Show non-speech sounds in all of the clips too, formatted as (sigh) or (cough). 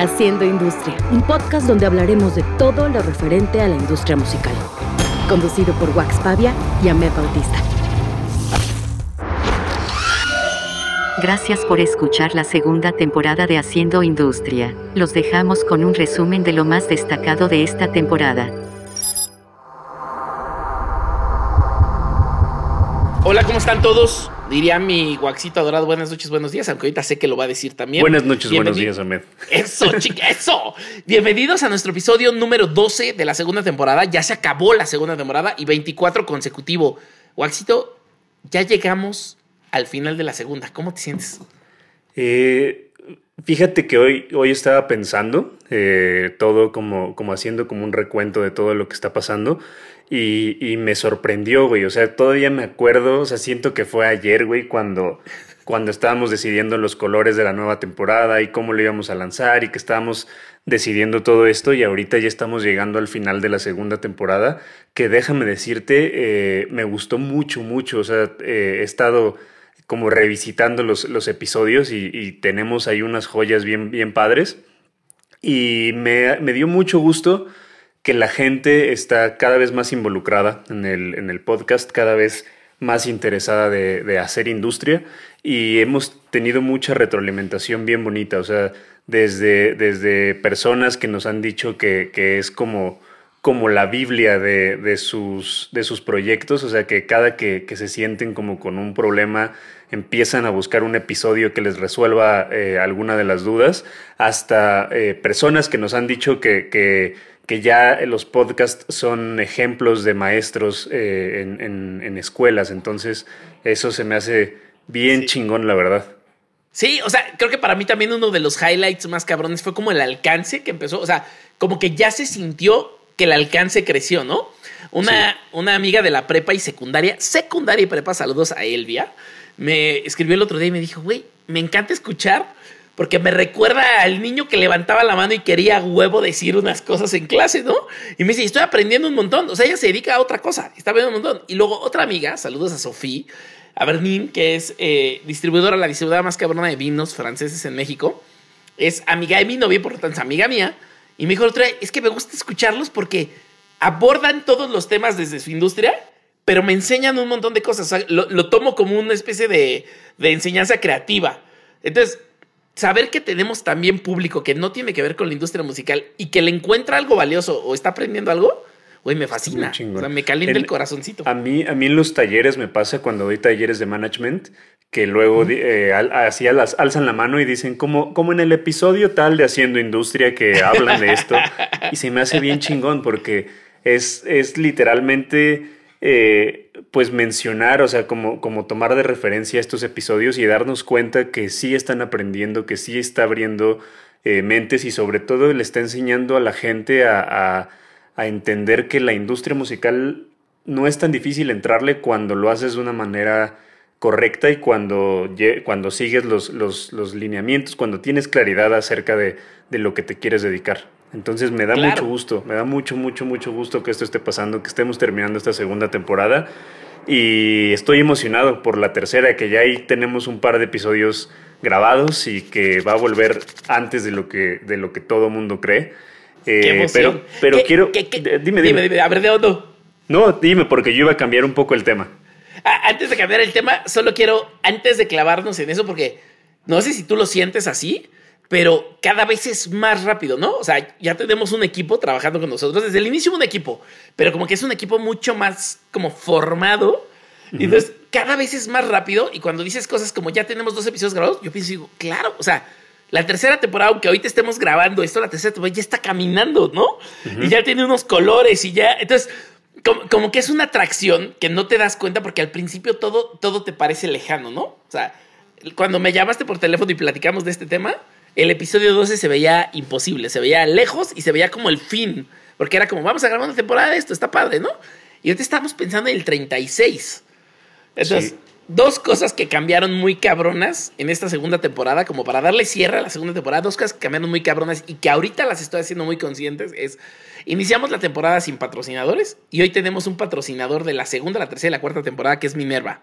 Haciendo Industria, un podcast donde hablaremos de todo lo referente a la industria musical. Conducido por Wax Pavia y Ahmed Bautista. Gracias por escuchar la segunda temporada de Haciendo Industria. Los dejamos con un resumen de lo más destacado de esta temporada. Hola, ¿cómo están todos? Diría mi guaxito adorado, buenas noches, buenos días, aunque ahorita sé que lo va a decir también. Buenas noches, buenos días, Ahmed. Eso, (laughs) chica, eso. Bienvenidos a nuestro episodio número 12 de la segunda temporada. Ya se acabó la segunda temporada y 24 consecutivo. Guaxito, ya llegamos al final de la segunda. ¿Cómo te sientes? Eh, fíjate que hoy, hoy estaba pensando, eh, todo como, como haciendo como un recuento de todo lo que está pasando. Y, me sorprendió, güey. O sea, todavía me acuerdo, o sea, siento que fue ayer, güey, cuando, cuando estábamos decidiendo los colores de la nueva temporada y cómo lo íbamos a lanzar y que estábamos decidiendo todo esto y ahorita ya estamos llegando al final de la segunda temporada, que déjame decirte, eh, me gustó mucho, mucho. O sea, eh, he estado como revisitando los, los episodios y, y, tenemos ahí unas joyas bien, bien padres. Y me, me dio mucho gusto que la gente está cada vez más involucrada en el, en el podcast, cada vez más interesada de, de, hacer industria y hemos tenido mucha retroalimentación bien bonita, o sea, desde, desde personas que nos han dicho que, que es como, como la Biblia de, de, sus, de sus proyectos, o sea, que cada que, que, se sienten como con un problema empiezan a buscar un episodio que les resuelva eh, alguna de las dudas, hasta eh, personas que nos han dicho que, que que ya los podcasts son ejemplos de maestros eh, en, en, en, escuelas, entonces eso se me hace bien sí. chingón, la verdad. Sí, o sea, creo que para mí también uno de los highlights más cabrones fue como el alcance que empezó, o sea, como que ya se sintió que el alcance creció, ¿no? Una, sí. una amiga de la prepa y secundaria, secundaria y prepa, saludos a Elvia, me escribió el otro día y me dijo, güey, me encanta escuchar porque me recuerda al niño que levantaba la mano y quería huevo decir unas cosas en clase, ¿no? Y me dice, estoy aprendiendo un montón. O sea, ella se dedica a otra cosa, está aprendiendo un montón. Y luego otra amiga, saludos a Sofía, a Bernin, que es eh, distribuidora, la distribuidora más cabrona de vinos franceses en México. Es amiga de mi novia, por lo tanto es amiga mía. Y me dijo otra es que me gusta escucharlos porque abordan todos los temas desde su industria, pero me enseñan un montón de cosas. O sea, lo, lo tomo como una especie de, de enseñanza creativa. Entonces, saber que tenemos también público que no tiene que ver con la industria musical y que le encuentra algo valioso o está aprendiendo algo, güey, me fascina. O sea, me calienta el, el, corazoncito. A mí, a mí en los talleres me pasa cuando doy talleres de management que luego uh -huh. eh, así las, alzan la mano y dicen como, como en el episodio tal de Haciendo Industria que hablan de esto (laughs) y se me hace bien chingón porque es, es literalmente eh, pues mencionar, o sea, como, como tomar de referencia estos episodios y darnos cuenta que sí están aprendiendo, que sí está abriendo eh, mentes y sobre todo le está enseñando a la gente a, a, entender que la industria musical no es tan difícil entrarle cuando lo haces de una manera correcta y cuando, cuando sigues los, los, los lineamientos, cuando tienes claridad acerca de, de lo que te quieres dedicar. Entonces me da claro. mucho gusto, me da mucho, mucho, mucho gusto que esto esté pasando, que estemos terminando esta segunda temporada. Y estoy emocionado por la tercera, que ya ahí tenemos un par de episodios grabados y que va a volver antes de lo que, de lo que todo mundo cree. Eh, pero pero ¿Qué, quiero. ¿qué, qué? Dime, dime, dime, dime. A ver, ¿de dónde? No, dime, porque yo iba a cambiar un poco el tema. Ah, antes de cambiar el tema, solo quiero, antes de clavarnos en eso, porque no sé si tú lo sientes así, pero cada vez es más rápido, ¿no? O sea, ya tenemos un equipo trabajando con nosotros. Desde el inicio un equipo, pero como que es un equipo mucho más como formado. Uh -huh. Entonces, cada vez es más rápido. Y cuando dices cosas como ya tenemos dos episodios grabados, yo pienso, digo, claro, o sea, la tercera temporada, aunque ahorita estemos grabando esto, la tercera temporada ya está caminando, ¿no? Uh -huh. Y ya tiene unos colores y ya. Entonces, como, como, que es una atracción que no te das cuenta porque al principio todo, todo te parece lejano, ¿no? O sea, cuando me llamaste por teléfono y platicamos de este tema, el episodio 12 se veía imposible, se veía lejos y se veía como el fin, porque era como, vamos a grabar una temporada de esto, está padre, ¿no? Y ahorita estamos pensando en el 36. Entonces, sí. dos cosas que cambiaron muy cabronas en esta segunda temporada, como para darle cierre a la segunda temporada, dos cosas que cambiaron muy cabronas y que ahorita las estoy haciendo muy conscientes, es, iniciamos la temporada sin patrocinadores y hoy tenemos un patrocinador de la segunda, la tercera y la cuarta temporada, que es Minerva.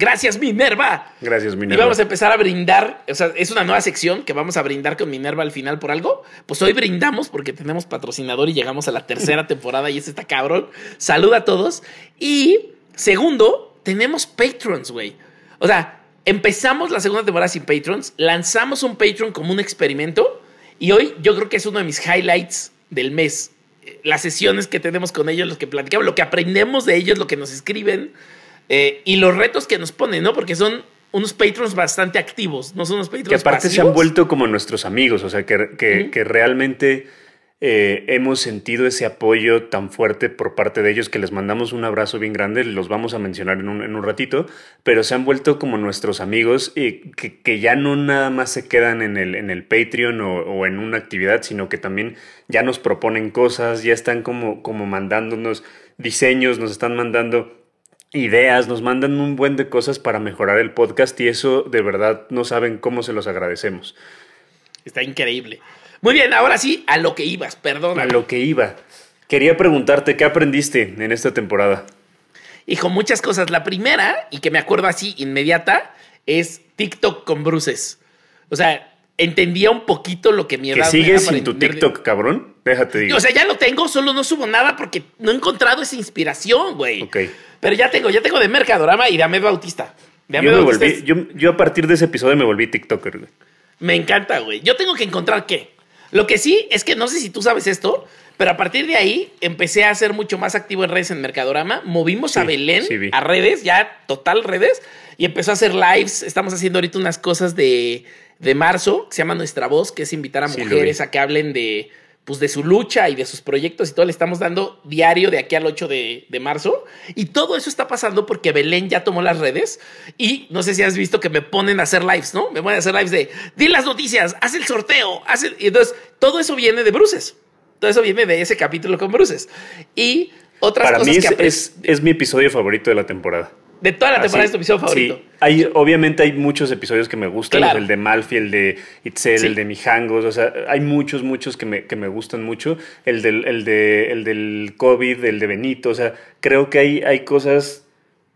Gracias, Minerva. Gracias, Y Minerva. vamos a empezar a brindar. O sea, es una nueva sección que vamos a brindar con Minerva al final por algo. Pues hoy brindamos porque tenemos patrocinador y llegamos a la tercera (laughs) temporada y ese está cabrón. Saluda a todos. Y segundo, tenemos patrons, güey. O sea, empezamos la segunda temporada sin patrons, lanzamos un Patreon como un experimento y hoy yo creo que es uno de mis highlights del mes. Eh, Las sesiones que tenemos con ellos, los que platicamos, lo que aprendemos de ellos, lo que nos escriben eh, y los retos que nos ponen, ¿no? Porque son unos patrons bastante activos, no son unos patrons que aparte se han vuelto como nuestros amigos, o sea, que, que realmente eh, hemos sentido ese apoyo tan fuerte por parte de ellos que les mandamos un abrazo bien grande, los vamos a mencionar en un, en un ratito, pero se han vuelto como nuestros amigos y que, que ya no nada más se quedan en el, en el Patreon o, o en una actividad, sino que también ya nos proponen cosas, ya están como, como mandándonos diseños, nos están mandando ideas, nos mandan un buen de cosas para mejorar el podcast y eso de verdad no saben cómo se los agradecemos. Está increíble. Muy bien, ahora sí, a lo que ibas, perdón. A lo que iba. Quería preguntarte, ¿qué aprendiste en esta temporada? Hijo, muchas cosas. La primera, y que me acuerdo así inmediata, es TikTok con bruces. O sea, entendía un poquito lo que mi edad ¿Que sigues sin tu de- TikTok, cabrón? Déjate digo. O sea, ya lo tengo, solo no subo nada porque no he encontrado esa inspiración, güey. Ok. Pero ya tengo, ya tengo de Mercadorama y de Ahmed Bautista. De yo, me Bautista volví, yo, yo a partir de ese episodio me volví TikToker. güey. Me encanta, güey. Yo tengo que encontrar qué. Lo que sí es que no sé si tú sabes esto, pero a partir de ahí empecé a ser mucho más activo en redes en Mercadorama. Movimos a Belén sí a redes, ya total redes, y empezó a hacer lives. Estamos haciendo ahorita unas cosas de, de marzo que se llama Nuestra Voz, que es invitar a Sí, mujeres a que hablen de, pues, de su lucha y de sus proyectos y todo. Le estamos dando diario de aquí al 8 de, de marzo. Y todo eso está pasando porque Belén ya tomó las redes. Y no sé si has visto que me ponen a hacer lives, ¿no? Me ponen a hacer lives de, di las noticias, haz el sorteo, haz el... Y entonces, todo eso viene de Bruces. Todo eso viene de ese capítulo con Bruces. Y otras Para cosas mí es, es mi episodio favorito de la temporada. De toda la temporada Así- es tu episodio favorito. Sí, hay, obviamente hay muchos episodios que me gustan, Claro. el de Malfi, el de Itzel, Sí. el de Mijangos, o sea, hay muchos, muchos que me, que me gustan mucho, el del, el, de, el del COVID, el de Benito, o sea, creo que hay, hay cosas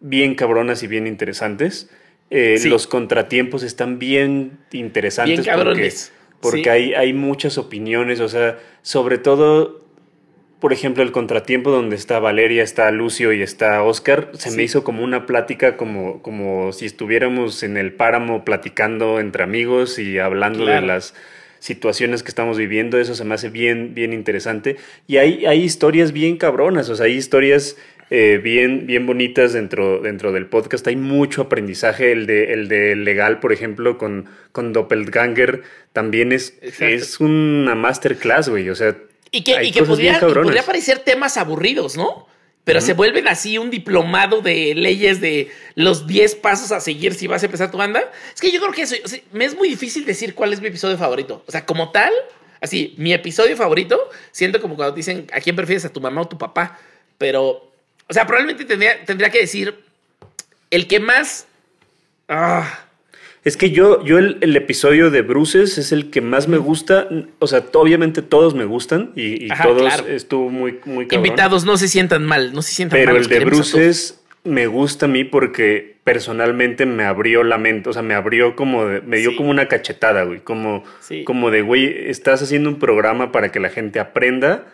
bien cabronas y bien interesantes. Eh, Sí. Los contratiempos están bien interesantes Bien cabrones. porque, porque Sí. hay, hay muchas opiniones, o sea, sobre todo por ejemplo, el contratiempo donde está Valeria, está Lucio y está Oscar, se Sí. me hizo como una plática, como, como si estuviéramos en el páramo platicando entre amigos y hablando Claro. de las situaciones que estamos viviendo. Eso se me hace bien, bien interesante. Y hay, hay historias bien cabronas, o sea, hay historias eh, bien, bien bonitas dentro, dentro del podcast. Hay mucho aprendizaje. El de, el de legal, por ejemplo, con, con Doppelganger, también es, Exacto. es una masterclass, güey. O sea, Y que, y que podría, y podría parecer temas aburridos, ¿no? Pero se vuelven así un diplomado de leyes de los 10 pasos a seguir si vas a empezar tu banda. Es que yo creo que eso, o sea, me es muy difícil decir cuál es mi episodio favorito. O sea, como tal, así, mi episodio favorito, siento como cuando dicen a quién prefieres, a tu mamá o tu papá. Pero, o sea, probablemente tendría, tendría que decir el que más... Ah, Es que yo, yo el, el episodio de Bruces es el que más me gusta. O sea, obviamente todos me gustan y, y Ajá, todos claro. estuvo muy, muy cabrón. invitados, no se sientan mal, no se sientan mal. Pero el de. Bruces me gusta a mí porque personalmente me abrió la mente. O sea, me abrió como, de- me dio Sí. como una cachetada, güey. Como, Sí. como de, güey, estás haciendo un programa para que la gente aprenda.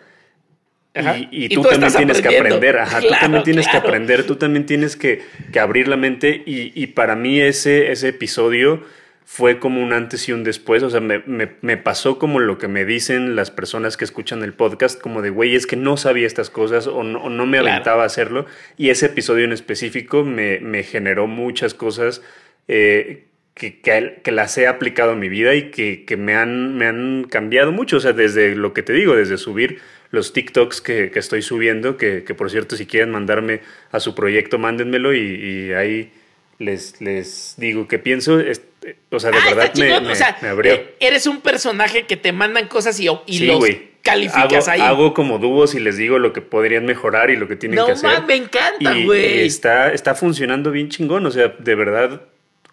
Y- tú, también tienes que aprender, ajá, tú también tienes claro. que aprender, tú también tienes que, que abrir la mente y, y para mí ese, ese episodio fue como un antes y un después, o sea, me, me- me pasó como lo que me dicen las personas que escuchan el podcast, como de, güey, es que no sabía estas cosas o no, o no me Claro. aventaba a hacerlo y ese episodio en específico me, me generó muchas cosas. eh, que, que, que las he aplicado en mi vida y que, que me, han, me han cambiado mucho. O sea, desde lo que te digo, desde subir los TikToks que, que estoy subiendo, que, que por cierto, si quieren mandarme a su proyecto, mándenmelo y, y ahí les, les digo qué pienso. Este, o sea, de Ah, verdad me, me- o sea, me abrió. eh, eres un personaje que te mandan cosas y, y Sí, los calificas hago, ahí. Hago como dúos y les digo lo que podrían mejorar y lo que tienen no que hacer. mames, me encanta, güey. está, está funcionando bien chingón. O sea, de verdad,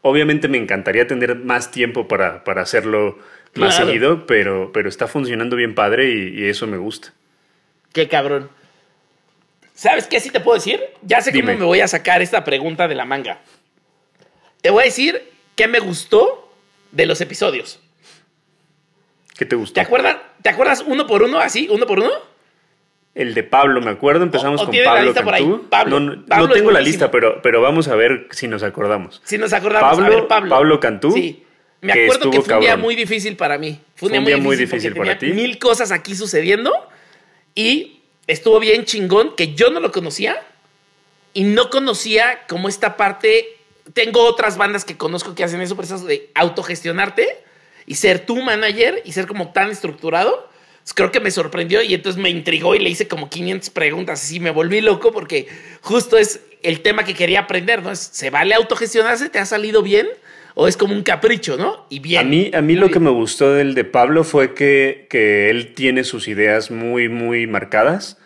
obviamente me encantaría tener más tiempo para, para hacerlo más Claro. seguido, pero, pero está funcionando bien padre y, y eso me gusta. Qué cabrón. ¿Sabes qué sí te puedo decir? Ya sé Dime. cómo me voy a sacar esta pregunta de la manga. te voy a decir qué me gustó de los episodios. ¿Qué te gustó? ¿Te acuerdas, ¿Te acuerdas uno por uno, así, uno por uno? El de Pablo, me acuerdo, empezamos O- o con tiene la Pablo lista por ahí. Pablo. no, no- Pablo no es tengo la lista, pero, pero vamos a ver si nos acordamos. Si nos acordamos. Pablo- a ver, Pablo. Pablo Cantú, Sí. Me acuerdo que fue un día muy difícil para mí. Fue un día muy difícil para tenía ti. Mil cosas aquí sucediendo y estuvo bien chingón que yo no lo conocía y no conocía como esta parte. Tengo otras bandas que conozco que hacen eso, pero eso de autogestionarte y ser tu manager y ser como tan estructurado. Pues creo que me sorprendió y entonces me intrigó y le hice como 500 preguntas. Así me volví loco porque justo es el tema que quería aprender, ¿no? Es, ¿Se vale autogestionarse? ¿Te ha salido bien? ¿O es como un capricho, ¿no? Y bien. A mí, a mí lo que me gustó del de Pablo fue que, que él tiene sus ideas muy, muy marcadas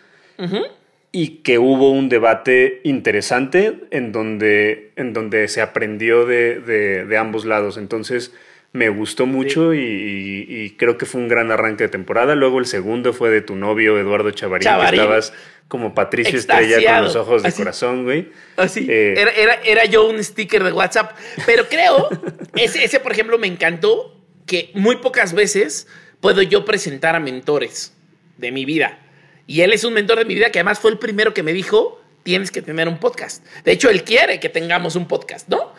y que hubo un debate interesante en donde, en donde se aprendió de, de- de ambos lados. Entonces me gustó mucho y creo que fue un gran arranque de temporada. Luego el segundo fue de tu novio, Eduardo Chavarín, Chavarín. que estabas como Patricio Estrella con los ojos de Así. corazón, güey. Así. Eh, era, era, era yo un sticker de WhatsApp. Pero creo, (laughs) ese, ese, por ejemplo, me encantó que muy pocas veces puedo yo presentar a mentores de mi vida. Y él es un mentor de mi vida que además fue el primero que me dijo, tienes que tener un podcast. De hecho, él quiere que tengamos un podcast, ¿no?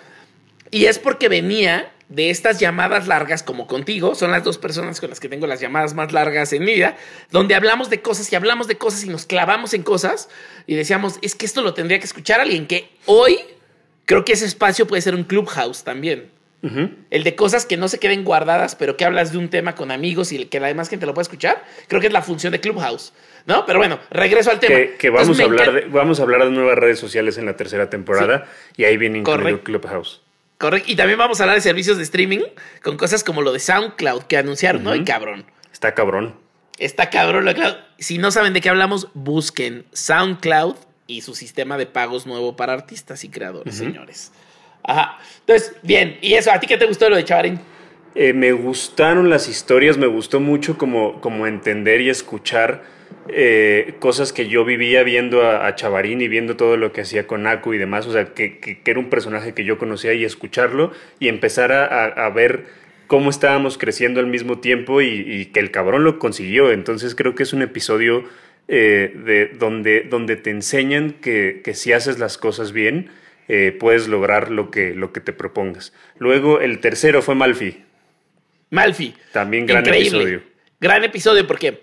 Y es porque venía de estas llamadas largas como contigo, son las dos personas con las que tengo las llamadas más largas en mi vida, donde hablamos de cosas y hablamos de cosas y nos clavamos en cosas y decíamos, es que esto lo tendría que escuchar alguien que hoy creo que ese espacio puede ser un clubhouse también. El de cosas que no se queden guardadas, pero que hablas de un tema con amigos y que la demás gente lo pueda escuchar, creo que es la función de Clubhouse, ¿no? Pero bueno, regreso al tema. Que, que vamos, Entonces, a hablar de, vamos a hablar de nuevas redes sociales en la tercera temporada y ahí viene incluido Correcto. Clubhouse. Correcto. Y también vamos a hablar de servicios de streaming con cosas como lo de SoundCloud que anunciaron, ¿no? Y cabrón. Está cabrón. Está cabrón lo de Cloud. Si no saben de qué hablamos, busquen SoundCloud y su sistema de pagos nuevo para artistas y creadores, señores. Ajá. Entonces, bien. ¿Y eso? ¿A ti qué te gustó lo de Chavarín? Eh, me gustaron las historias, me gustó mucho como, como entender y escuchar eh, cosas que yo vivía viendo a, a Chavarín y viendo todo lo que hacía con Aku y demás, o sea, que, que- que era un personaje que yo conocía y escucharlo y empezar a, a- a ver cómo estábamos creciendo al mismo tiempo y, y que el cabrón lo consiguió. Entonces creo que es un episodio eh, de, donde, donde te enseñan que, que si haces las cosas bien, eh, puedes lograr lo que, lo que te propongas. Luego el tercero fue Malfi. Malfi. También gran Increíble. episodio. Gran episodio porque,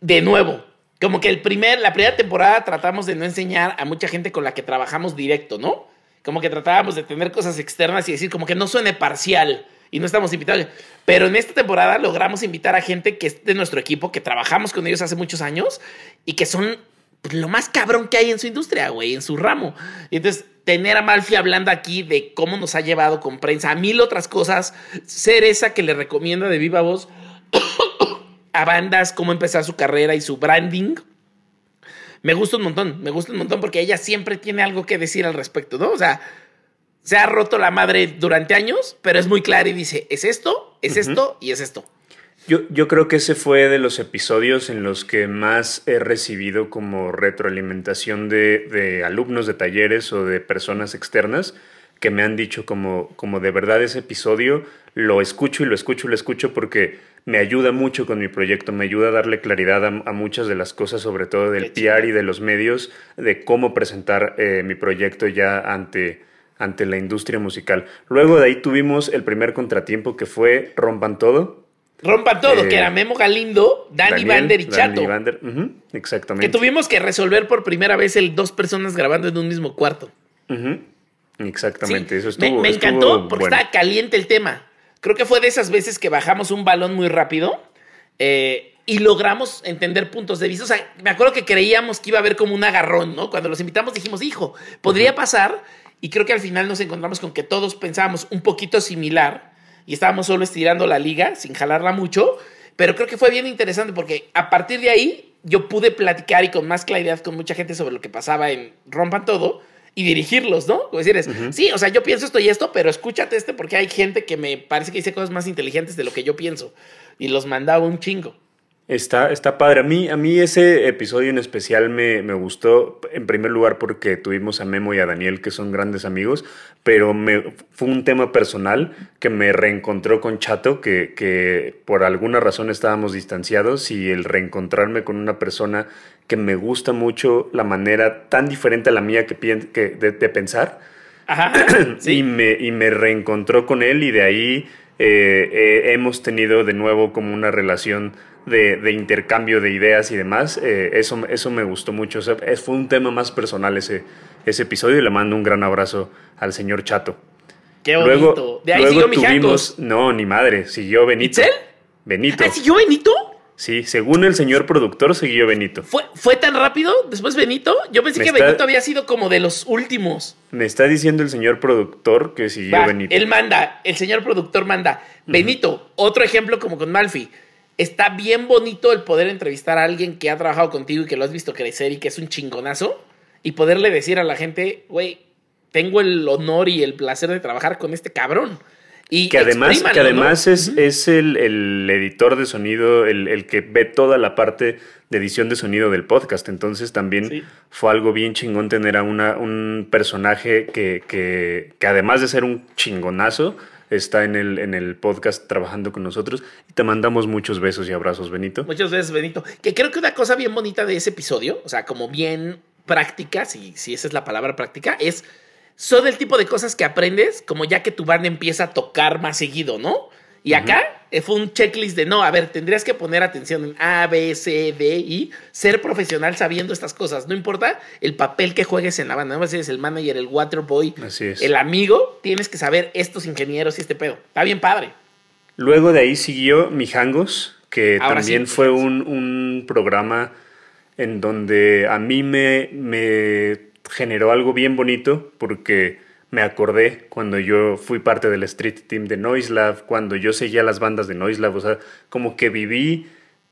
de nuevo, como que el primer, la primera temporada tratamos de no enseñar a mucha gente con la que trabajamos directo, ¿no? Como que tratábamos de tener cosas externas y decir como que no suene parcial y no estamos invitados. Pero en esta temporada logramos invitar a gente que es de nuestro equipo, que trabajamos con ellos hace muchos años y que son pues, lo más cabrón que hay en su industria, güey, en su ramo. Y entonces, tener a Malfi hablando aquí de cómo nos ha llevado con prensa, a mil otras cosas, ser esa que le recomienda de viva voz a bandas, cómo empezar su carrera y su branding. Me gusta un montón, me gusta un montón porque ella siempre tiene algo que decir al respecto, ¿no? O sea, se ha roto la madre durante años, pero es muy clara y dice, es esto, es esto y es esto. Yo, yo creo que ese fue de los episodios en los que más he recibido como retroalimentación de, de alumnos de talleres o de personas externas que me han dicho como, como de verdad ese episodio lo escucho y lo escucho y lo escucho porque me ayuda mucho con mi proyecto, me ayuda a darle claridad a, a muchas de las cosas, sobre todo del PR y de los medios, de cómo presentar eh, mi proyecto ya ante, ante la industria musical. Luego de ahí tuvimos el primer contratiempo que fue Rompan Todo. Rompan todo, Eh, que era Memo Galindo, Dani Daniel, Vander y Dani Chato. Vander, ujú, exactamente. Que tuvimos que resolver por primera vez el dos personas grabando en un mismo cuarto. Exactamente, Sí, eso estuvo. me, me estuvo encantó porque bueno. estaba caliente el tema. Creo que fue de esas veces que bajamos un balón muy rápido eh, y logramos entender puntos de vista. O sea, me acuerdo que creíamos que iba a haber como un agarrón, ¿no? Cuando los invitamos dijimos, hijo, podría pasar. Y creo que al final nos encontramos con que todos pensábamos un poquito similar y estábamos solo estirando la liga sin jalarla mucho. Pero creo que fue bien interesante porque a partir de ahí yo pude platicar y con más claridad con mucha gente sobre lo que pasaba en Rompan Todo y dirigirlos, ¿no? Como decirles, sí, o sea, yo pienso esto y esto, pero escúchate este porque hay gente que me parece que dice cosas más inteligentes de lo que yo pienso. Y los mandaba un chingo. Está, está padre. A mí, a mí ese episodio en especial me, me, gustó, en primer lugar porque tuvimos a Memo y a Daniel, que son grandes amigos, pero me, fue un tema personal que me reencontró con Chato, que, que por alguna razón estábamos distanciados y el reencontrarme con una persona que me gusta mucho la manera tan diferente a la mía que, que de, de, pensar. Ajá, (clears throat) sí. y, me, y me reencontró con él y de ahí eh, eh, hemos tenido de nuevo como una relación de, de intercambio de ideas y demás. Eh, eso, eso me gustó mucho. O sea, fue un tema más personal ese, ese episodio y le mando un gran abrazo al señor Chato. Qué bonito. Luego, de ahí luego siguió tuvimos, No, ni madre, siguió Benito. ¿Itzel? Benito. ¿Ah, siguió Benito? Sí, según el señor productor, siguió Benito. ¿Fue, ¿Fue tan rápido después Benito? Yo pensé Me que está- Benito había sido como de los últimos. Me está diciendo el señor productor que siguió Va, Benito. Él manda, el señor productor manda. Benito, otro ejemplo como con Malfi. Está bien bonito el poder entrevistar a alguien que ha trabajado contigo y que lo has visto crecer y que es un chingonazo y poderle decir a la gente, güey, tengo el honor y el placer de trabajar con este cabrón. Y Que además, que además es, es el, el editor de sonido, el, el que ve toda la parte de edición de sonido del podcast. Entonces también Sí. fue algo bien chingón tener a una, un personaje que, que, que además de ser un chingonazo, está en el, en el podcast trabajando con nosotros. Y te mandamos muchos besos y abrazos, Benito. Muchas veces, Benito. Que creo que una cosa bien bonita de ese episodio, o sea, como bien práctica, si, si esa es la palabra práctica, es son el tipo de cosas que aprendes como ya que tu banda empieza a tocar más seguido, ¿no? Y acá eh, fue un checklist de no, a ver, tendrías que poner atención en A, B, C, D, I, ser profesional sabiendo estas cosas. No importa el papel que juegues en la banda, no eres el manager, el waterboy, el amigo, tienes que saber estos ingenieros y este pedo. Está bien padre. Luego de ahí siguió Mijangos, que Ahora también sí. fue un, un programa en donde a mí me, me generó algo bien bonito porque me acordé cuando yo fui parte del Street Team de Noiselab, cuando yo seguía las bandas de Noiselab, o sea, como que viví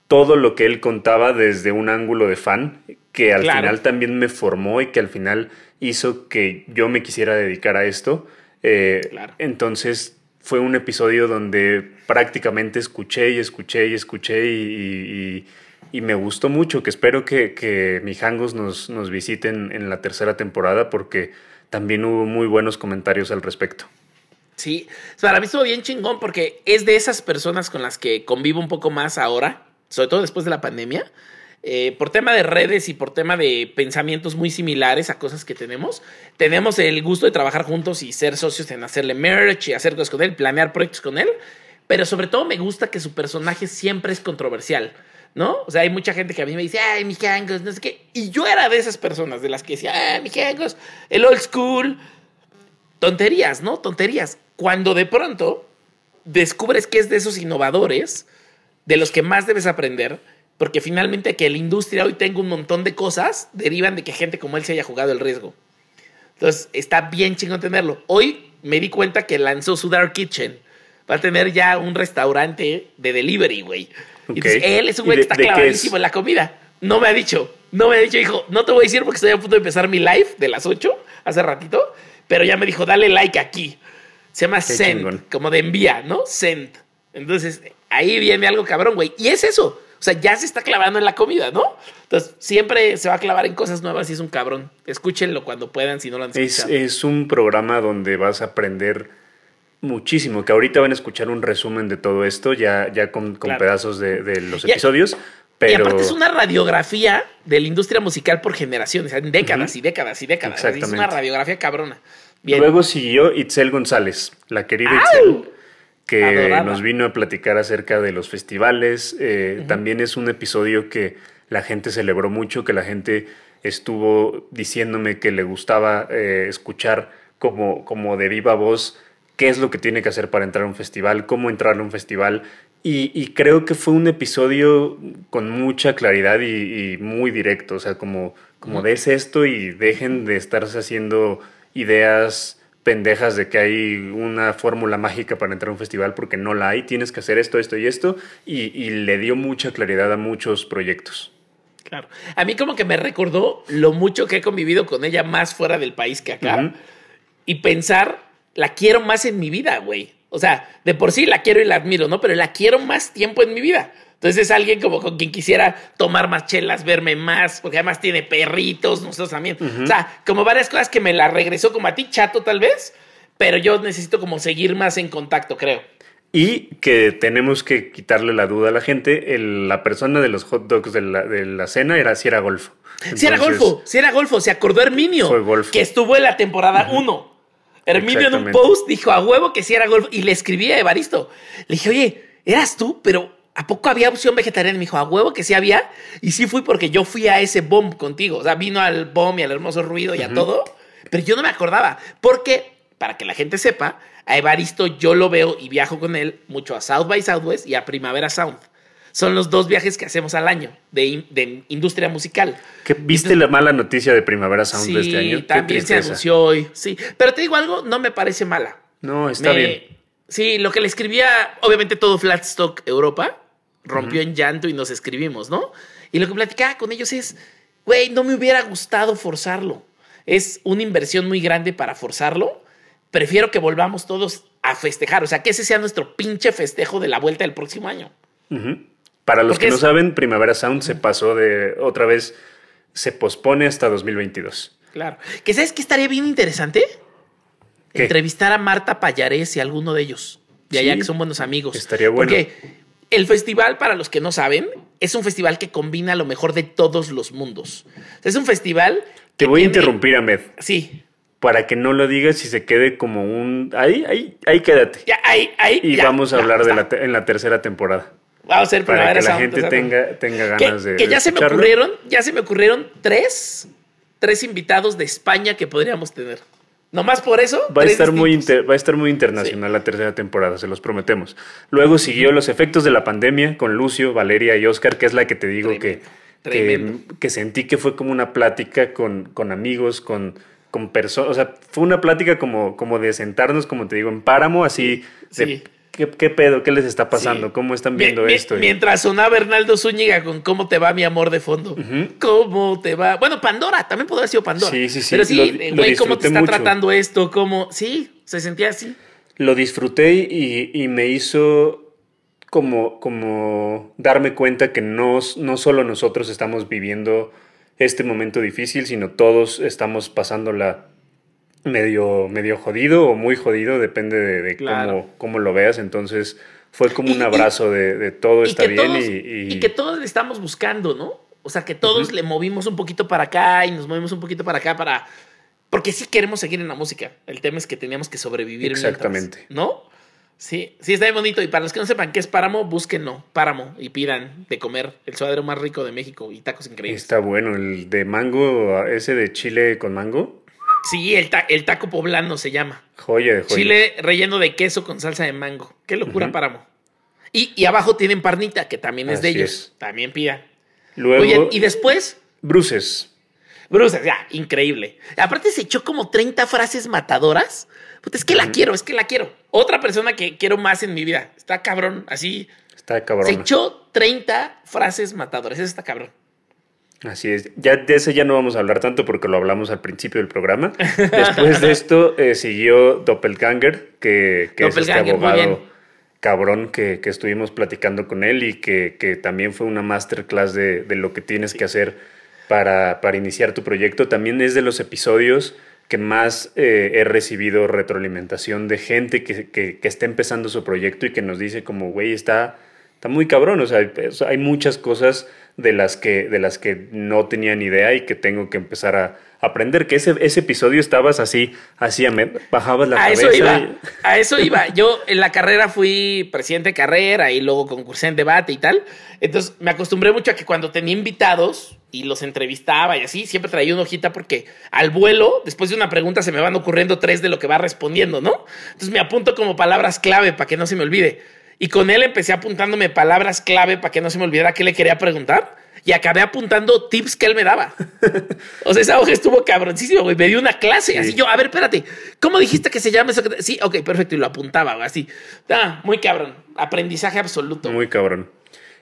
todo lo que él contaba desde un ángulo de fan, que al Claro. final también me formó y que al final hizo que yo me quisiera dedicar a esto. Eh, Claro. Entonces fue un episodio donde prácticamente escuché y escuché y escuché y, y- y- y me gustó mucho, que espero que, que Mijangos nos, nos visiten en la tercera temporada porque también hubo muy buenos comentarios al respecto. Sí, para mí estuvo bien chingón porque es de esas personas con las que convivo un poco más ahora, sobre todo después de la pandemia, eh, por tema de redes y por tema de pensamientos muy similares a cosas que tenemos. Tenemos el gusto de trabajar juntos y ser socios en hacerle merch y hacer cosas con él, planear proyectos con él, pero sobre todo me gusta que su personaje siempre es controversial. ¿No? O sea, hay mucha gente que a mí me dice, ay, mi jangos, no sé qué. Y yo era de esas personas de las que decía, ay, mi jangos, el old school, tonterías, ¿no? Tonterías. Cuando de pronto descubres que es de esos innovadores de los que más debes aprender, porque finalmente que la industria hoy tenga un montón de cosas derivan de que gente como él se haya jugado el riesgo. Entonces, está bien chingón tenerlo. Hoy me di cuenta que lanzó su Dark Kitchen. Va a tener ya un restaurante de delivery, güey. Ok. Entonces, él es un ¿Y güey que está es? clavadísimo en la comida. No me ha dicho, no me ha dicho, hijo, no te voy a decir porque estoy a punto de empezar mi live de las 8, hace ratito, pero ya me dijo, dale like aquí. Se llama Qué Send, chingón. como de envía, ¿no? Send. Entonces, ahí viene algo cabrón, güey. Y es eso. O sea, ya se está clavando en la comida, ¿no? Entonces, siempre se va a clavar en cosas nuevas y es un cabrón. Escúchenlo cuando puedan, si no lo han Es, escuchado. es un programa donde vas a aprender muchísimo, que ahorita van a escuchar un resumen de todo esto, ya, ya con, con Claro. pedazos de, de los Y- episodios, pero... Y aparte es una radiografía de la industria musical por generaciones, en décadas y décadas y décadas. Es una radiografía cabrona. Bien. Luego siguió Itzel González, la querida ¡Au! Itzel, que Adorada. nos vino a platicar acerca de los festivales. Eh, También es un episodio que la gente celebró mucho, que la gente estuvo diciéndome que le gustaba eh, escuchar como, como de viva voz qué es lo que tiene que hacer para entrar a un festival, cómo entrar a un festival. Y, y creo que fue un episodio con mucha claridad y, y muy directo, o sea, como, como de es esto y dejen de estarse haciendo ideas pendejas de que hay una fórmula mágica para entrar a un festival porque no la hay, tienes que hacer esto, esto y esto, y, y le dio mucha claridad a muchos proyectos. Claro. A mí como que me recordó lo mucho que he convivido con ella más fuera del país que acá. Ujú. Y pensar, la quiero más en mi vida, güey. O sea, de por sí la quiero y la admiro, ¿no? Pero la quiero más tiempo en mi vida. Entonces es alguien como con quien quisiera tomar más chelas, verme más, porque además tiene perritos, nosotros también. O sea, como varias cosas que me la regresó como a ti, chato tal vez, pero yo necesito como seguir más en contacto, creo. Y que tenemos que quitarle la duda a la gente, el- la persona de los hot dogs de la, de la cena era si era Golfo. Si era Golfo, si era Golfo, se acordó Herminio, Fue Golfo. que estuvo en la temporada 1. Herminio en un post dijo a huevo que si era Golfo y le escribí a Evaristo. Le dije, oye, eras tú, pero ¿a poco había opción vegetariana? Y me dijo, a huevo que sí había. Y sí fui porque yo fui a ese bomb contigo. O sea, vino al bomb y al hermoso ruido y a todo, pero yo no me acordaba. Porque, para que la gente sepa, a Evaristo yo lo veo y viajo con él mucho a South by Southwest y a Primavera Sound. Son los dos viajes que hacemos al año de, in- de industria musical. ¿Qué- ¿Viste la mala noticia de Primavera Sound de este año? También se anunció hoy. Sí, pero te digo algo, no me parece mala. No, está Me- bien. Sí, lo que le escribía, obviamente todo Flatstock Europa, rompió en llanto y nos escribimos, ¿no? Y lo que platicaba con ellos es, güey, no me hubiera gustado forzarlo. Es una inversión muy grande para forzarlo. Prefiero que volvamos todos a festejar. O sea, que ese sea nuestro pinche festejo de la vuelta del próximo año. Ujú. Para los Porque que no es- saben, Primavera Sound se pasó de otra vez, se pospone hasta 2022. Claro. ¿Que sabes qué estaría bien interesante? ¿Qué? Entrevistar a Marta Payarés y a alguno de ellos. De allá Sí. que son buenos amigos. Estaría bueno. Porque el festival, para los que no saben, es un festival que combina lo mejor de todos los mundos. Es un festival. Te que voy a interrumpir, Ahmed, Sí. para que no lo digas y se quede como un... Ahí, ahí, ahí quédate. Ya, ahí, ahí. Y ya, vamos a ya, hablar de la en la tercera temporada. Vamos a hacer Para que la Sound, gente tenga, tenga que, ganas de que ya de se me ocurrieron, ya se me ocurrieron tres, tres invitados de España que podríamos tener. Nomás por eso. Va a, estar muy inter- va a estar muy internacional la tercera temporada, se los prometemos. Luego siguió Los efectos de la pandemia con Lucio, Valeria y Oscar, que es la que te digo que, Tremendo. que, que sentí que fue como una plática con, con amigos, con, con personas. O sea, fue una plática como, como de sentarnos, como te digo, en páramo, así de Sí. ¿Qué, qué pedo, qué les está pasando, Sí. cómo están viendo mi- esto. Mientras sonaba Bernaldo Zúñiga con cómo te va mi amor de fondo. ¿Cómo te va? Bueno, Pandora, también podría haber sido Pandora. Sí, sí, sí, Pero sí, lo- eh, lo güey, ¿cómo te está mucho. tratando esto? ¿Cómo? Sí, se sentía así. Lo disfruté y, y me hizo como, como darme cuenta que no, no solo nosotros estamos viviendo este momento difícil, sino todos estamos pasándola medio, medio jodido o muy jodido, depende de, de Claro. cómo, cómo lo veas. Entonces fue como Y- un y- abrazo de, de todo está bien todos, y, y- que todos le estamos buscando, ¿no? O sea, que todos le movimos un poquito para acá y nos movimos un poquito para acá para... Porque sí queremos seguir en la música. El tema es que teníamos que sobrevivir. mientras, Exactamente. ¿No? Sí, sí, está bien bonito. Y para los que no sepan qué es páramo, búsquenlo. Páramo y pidan de comer el suadero más rico de México y tacos increíbles. está bueno. El de mango, ese de chile con mango, Sí, el, ta- el taco poblano se llama. joya de joya. Chile relleno de queso con salsa de mango. Qué locura, páramo. Y, y abajo tienen parnita, que también es de ellos. es. También pidan. Luego, Oye, y después, bruces. Bruces, ya, increíble. Aparte se echó como 30 frases matadoras. Puta, es que la quiero, es que la quiero. Otra persona que quiero más en mi vida. Está cabrón, así. Está cabrón. Se echó 30 frases matadoras. Eso está cabrón. Así es. Ya de ese ya no vamos a hablar tanto porque lo hablamos al principio del programa. (laughs) Después de esto eh, siguió Doppelganger, que, que es este abogado cabrón que, que estuvimos platicando con él y que, que también fue una masterclass de, de lo que tienes que hacer para, para iniciar tu proyecto. También es de los episodios que más eh, he recibido retroalimentación de gente que, que- que está empezando su proyecto y que nos dice como, güey, está, está muy cabrón. O sea, hay, o sea, hay muchas cosas de las, que, de las que no tenía ni idea y que tengo que empezar a aprender. Que ese, ese episodio estabas así, así, Ahmed, bajabas la a cabeza. eso iba. y- A eso (laughs) iba. Yo en la carrera fui presidente de carrera y luego concursé en debate y tal. Entonces me acostumbré mucho a que cuando tenía invitados y los entrevistaba y así, siempre traía una hojita porque al vuelo, después de una pregunta, se me van ocurriendo tres de lo que va respondiendo, ¿no? Entonces me apunto como palabras clave para que no se me olvide. Y con él empecé apuntándome palabras clave para que no se me olvidara qué le quería preguntar. Y acabé apuntando tips que él me daba. (laughs) O sea, esa hoja estuvo cabroncísima, güey. Me dio una clase. Así yo, a ver, espérate. ¿Cómo dijiste que se llama eso? Sí, ok, perfecto. Y lo apuntaba, güey, así. Ah, muy cabrón. Aprendizaje absoluto. Muy cabrón.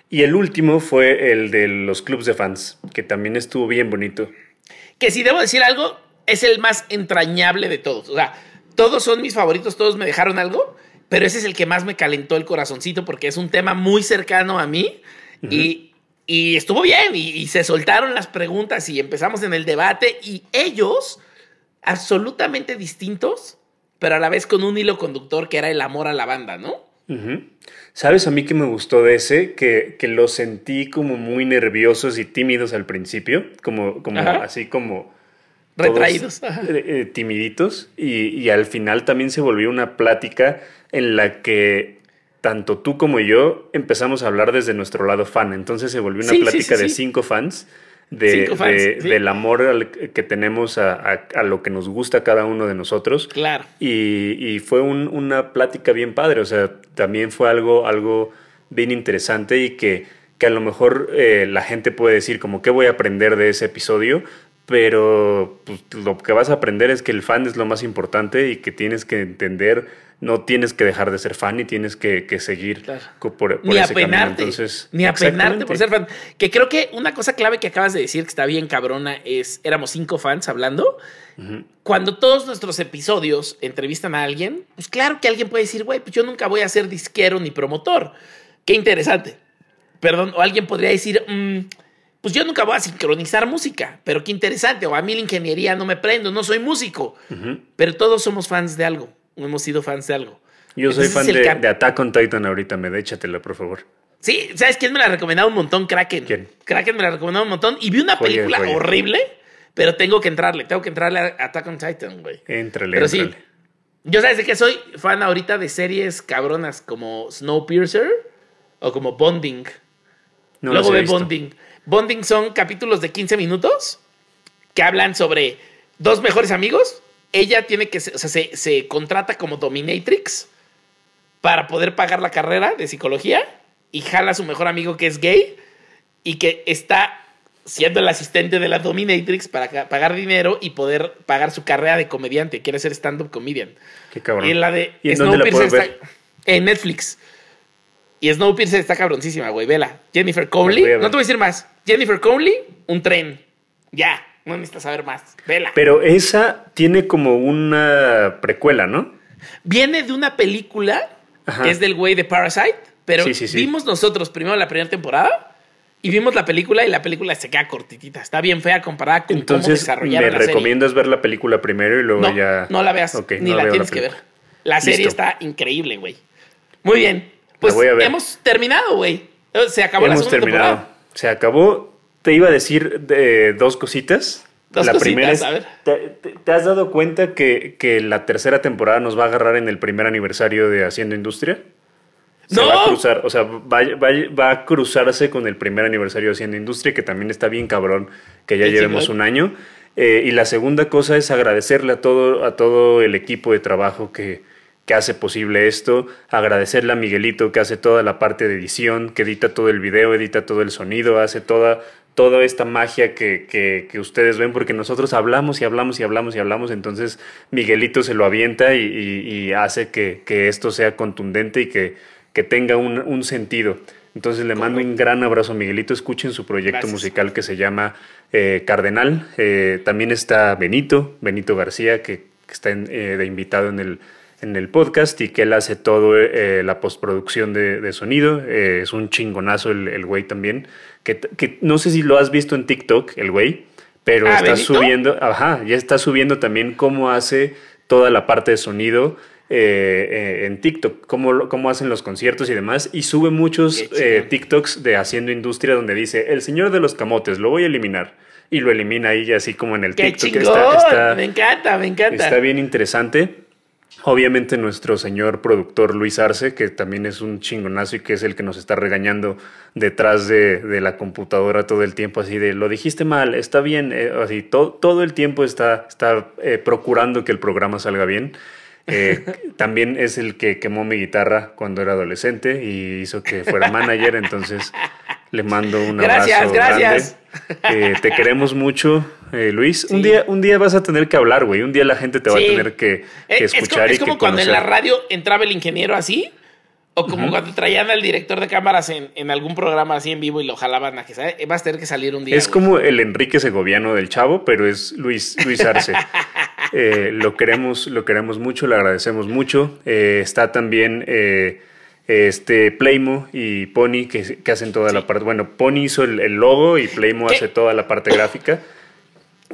Y el último fue el de los clubs de fans, que también estuvo bien bonito. Que si debo decir algo, es el más entrañable de todos. O sea, todos son mis favoritos, todos me dejaron algo. Pero ese es el que más me calentó el corazoncito porque es un tema muy cercano a mí y, y, estuvo bien y, y, se soltaron las preguntas y empezamos en el debate y ellos, absolutamente distintos, pero a la vez con un hilo conductor que era el amor a la banda, ¿no? ¿Sabes a mí que me gustó de ese? Que, que los sentí como muy nerviosos y tímidos al principio, como, como así como retraídos, eh, eh, timiditos, y, y, al final también se volvió una plática en la que tanto tú como yo empezamos a hablar desde nuestro lado fan. Entonces se volvió una Sí, plática sí, de cinco fans. De, Cinco fans, de- del amor al- que tenemos a, a- a lo que nos gusta cada uno de nosotros. Claro. Y, y fue un- una plática bien padre, o sea, también fue algo, algo bien interesante y que, que a lo mejor eh, la gente puede decir como, ¿qué voy a aprender de ese episodio? Pero pues, lo que vas a aprender es que el fan es lo más importante y que tienes que entender, no tienes que dejar de ser fan y tienes que, que seguir Claro. por, por Ni ese camino. apenarte. Entonces, ni apenarte por ser fan. Que creo que una cosa clave que acabas de decir que está bien cabrona es, éramos cinco fans hablando. Cuando todos nuestros episodios entrevistan a alguien, pues claro que alguien puede decir, güey, pues yo nunca voy a ser disquero ni promotor. Qué interesante. Perdón, o alguien podría decir, "Mm, pues yo nunca voy a sincronizar música, pero qué interesante. O a mí la ingeniería no me prendo, no soy músico. Pero todos somos fans de algo, hemos sido fans de algo. Yo soy fan de, de Attack on Titan ahorita, me échatela, por favor. Sí, ¿sabes quién me la ha recomendado un montón? Kraken. ¿Quién? Kraken me la ha recomendado un montón. Y vi una Joya, película joya. horrible, pero tengo que entrarle. Tengo que entrarle a Attack on Titan, güey. Éntrale, Pero sí, yo sabes de qué soy fan ahorita de series cabronas como Snowpiercer o como Bonding. No Luego ve. Bonding. Bonding son capítulos de 15 minutos que hablan sobre dos mejores amigos. Ella tiene que, se- o sea, se, se contrata como dominatrix para poder pagar la carrera de psicología y jala a su mejor amigo que es gay y que está siendo el asistente de la dominatrix para pagar dinero y poder pagar su carrera de comediante. Quiere ser stand-up comedian. Qué cabrón. Y en la de ¿Y en dónde la Snowpiercer puedo está en Netflix. Y Snowpiercer está cabroncísima, güey. Vela. Jennifer Conley. No te voy a decir más. Jennifer Conley, un tren. Ya. No necesitas saber más. Vela. Pero esa tiene como una precuela, ¿no? Viene de una película Ajá. que es del güey de Parasite. Pero Sí, sí, sí. vimos nosotros primero la primera temporada y vimos la película y la película se queda cortitita. Está bien fea comparada con cómo Entonces, ¿me desarrollaron la serie. recomiendas ver la película primero y luego No, ya. no la veas, Ok, ni no la tienes que ver. La serie Listo. está increíble, güey. Muy bien. Pues voy a ver. hemos terminado, güey. Se acabó la Hemos segunda terminado. temporada. Se acabó. Te iba a decir de dos cositas. Dos la cositas, primera es, a ver. ¿te, te- te has dado cuenta que, que la tercera temporada nos va a agarrar en el primer aniversario de Haciendo Industria? Se ¡No! va a cruzar, o sea, va, va- va a cruzarse con el primer aniversario de Haciendo Industria, que también está bien cabrón que ya llevemos un año. Eh, y la segunda cosa es agradecerle a todo, a todo el equipo de trabajo que, que hace posible esto, agradecerle a Miguelito que hace toda la parte de edición, que edita todo el video, edita todo el sonido, hace toda, toda esta magia que, que- que ustedes ven, porque nosotros hablamos y hablamos y hablamos y hablamos, entonces Miguelito se lo avienta y, y- y hace que, que esto sea contundente y que, que tenga un, un sentido. Entonces le mando un gran abrazo a Miguelito, escuchen su proyecto Gracias. musical que se llama eh, Cardenal. Eh, también está Benito, Benito García, que, que está en- eh, de invitado en el, en el podcast y que él hace todo eh, la postproducción de, de sonido. Eh, es un chingonazo el, el güey también. Que, que no sé si lo has visto en TikTok, el güey, pero Ah, está ¿Benito? subiendo, ajá, ya está subiendo también cómo hace toda la parte de sonido. eh, eh, en TikTok, cómo, cómo hacen los conciertos y demás, y sube muchos eh, TikToks de Haciendo Industria donde dice, el señor de los camotes, lo voy a eliminar, y lo elimina ahí así como en el ¡Qué TikTok. chingón! Está, está- me encanta, me encanta. Está bien interesante. Obviamente nuestro señor productor Luis Arce, que también es un chingonazo y que es el que nos está regañando detrás de, de la computadora todo el tiempo, así de, lo dijiste mal, está bien, eh, así, to- todo el tiempo está, está eh, procurando que el programa salga bien. Eh, (laughs) también es el que quemó mi guitarra cuando era adolescente y hizo que fuera manager, entonces le mando un (laughs) Gracias, abrazo gracias. grande. Eh, te queremos mucho, eh, Luis. Un, día, un día vas a tener que hablar, güey. Un día la gente te va Sí. a tener que, que Eh, es escuchar como, y es como que cuando en la radio entraba el ingeniero así, o como cuando traían al director de cámaras en, en algún programa así en vivo y lo jalaban a que ¿sabe? vas a tener que salir un día. Es güey. como el Enrique Segoviano del Chavo, pero es Luis, Luis Arce. (laughs) Eh, lo, queremos, lo queremos mucho, le agradecemos mucho. Eh, está también eh, este Playmo y Pony que, que hacen toda la parte. Bueno, Pony hizo el, el logo y Playmo ¿Qué? hace toda la parte gráfica.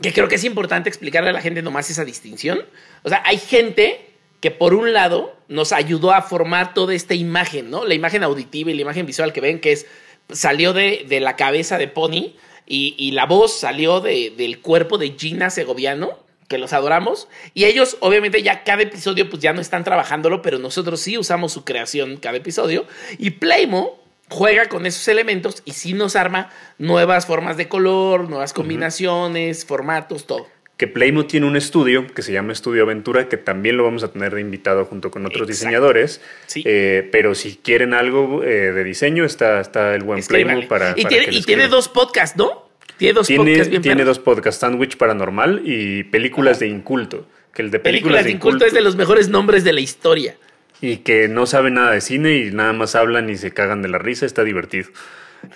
Que creo que es importante explicarle a la gente nomás esa distinción. O sea, hay gente que por un lado nos ayudó a formar toda esta imagen, ¿no? La imagen auditiva y la imagen visual que ven que es salió de, de la cabeza de Pony y, y la voz salió de- del cuerpo de Gina Segoviano, que los adoramos. Y ellos, obviamente, ya cada episodio, pues ya no están trabajándolo, pero nosotros sí usamos su creación cada episodio. Y Playmo juega con esos elementos y sí nos arma nuevas formas de color, nuevas combinaciones, formatos, todo. Que Playmo tiene un estudio que se llama Estudio Aventura, que también lo vamos a tener de invitado junto con otros Exacto. diseñadores. Sí. Eh, pero si quieren algo eh, de diseño, está, está el buen. Playmo para. y para tiene, que y tiene dos podcasts, ¿no? Tiene dos Tiene, podcasts bien tiene dos podcasts, Sandwich Paranormal y Películas de Inculto. Que el de Películas de Inculto es de los mejores nombres de la historia. Y que no sabe nada de cine y nada más hablan y se cagan de la risa, está divertido.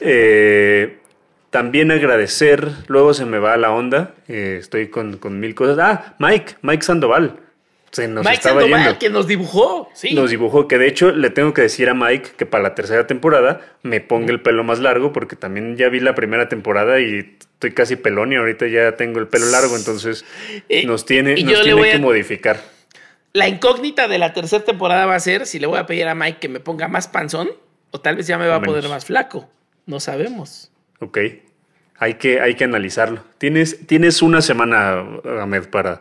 Eh, también agradecer, luego se me va la onda, eh, estoy con, con mil cosas. Ah, Mike, Mike Sandoval. Se nos Mike estaba Sandoval, yendo. que nos dibujó. Sí. Nos dibujó, que de hecho le tengo que decir a Mike que para la tercera temporada me ponga el pelo más largo, porque también ya vi la primera temporada y estoy casi pelón y ahorita ya tengo el pelo largo, entonces Eh, nos tiene, nos tiene que a- modificar. La incógnita de la tercera temporada va a ser si le voy a pedir a Mike que me ponga más panzón o tal vez ya me va a poner más flaco. No sabemos. Ok. Hay que, hay que analizarlo. Tienes, tienes una semana, Ahmed, para,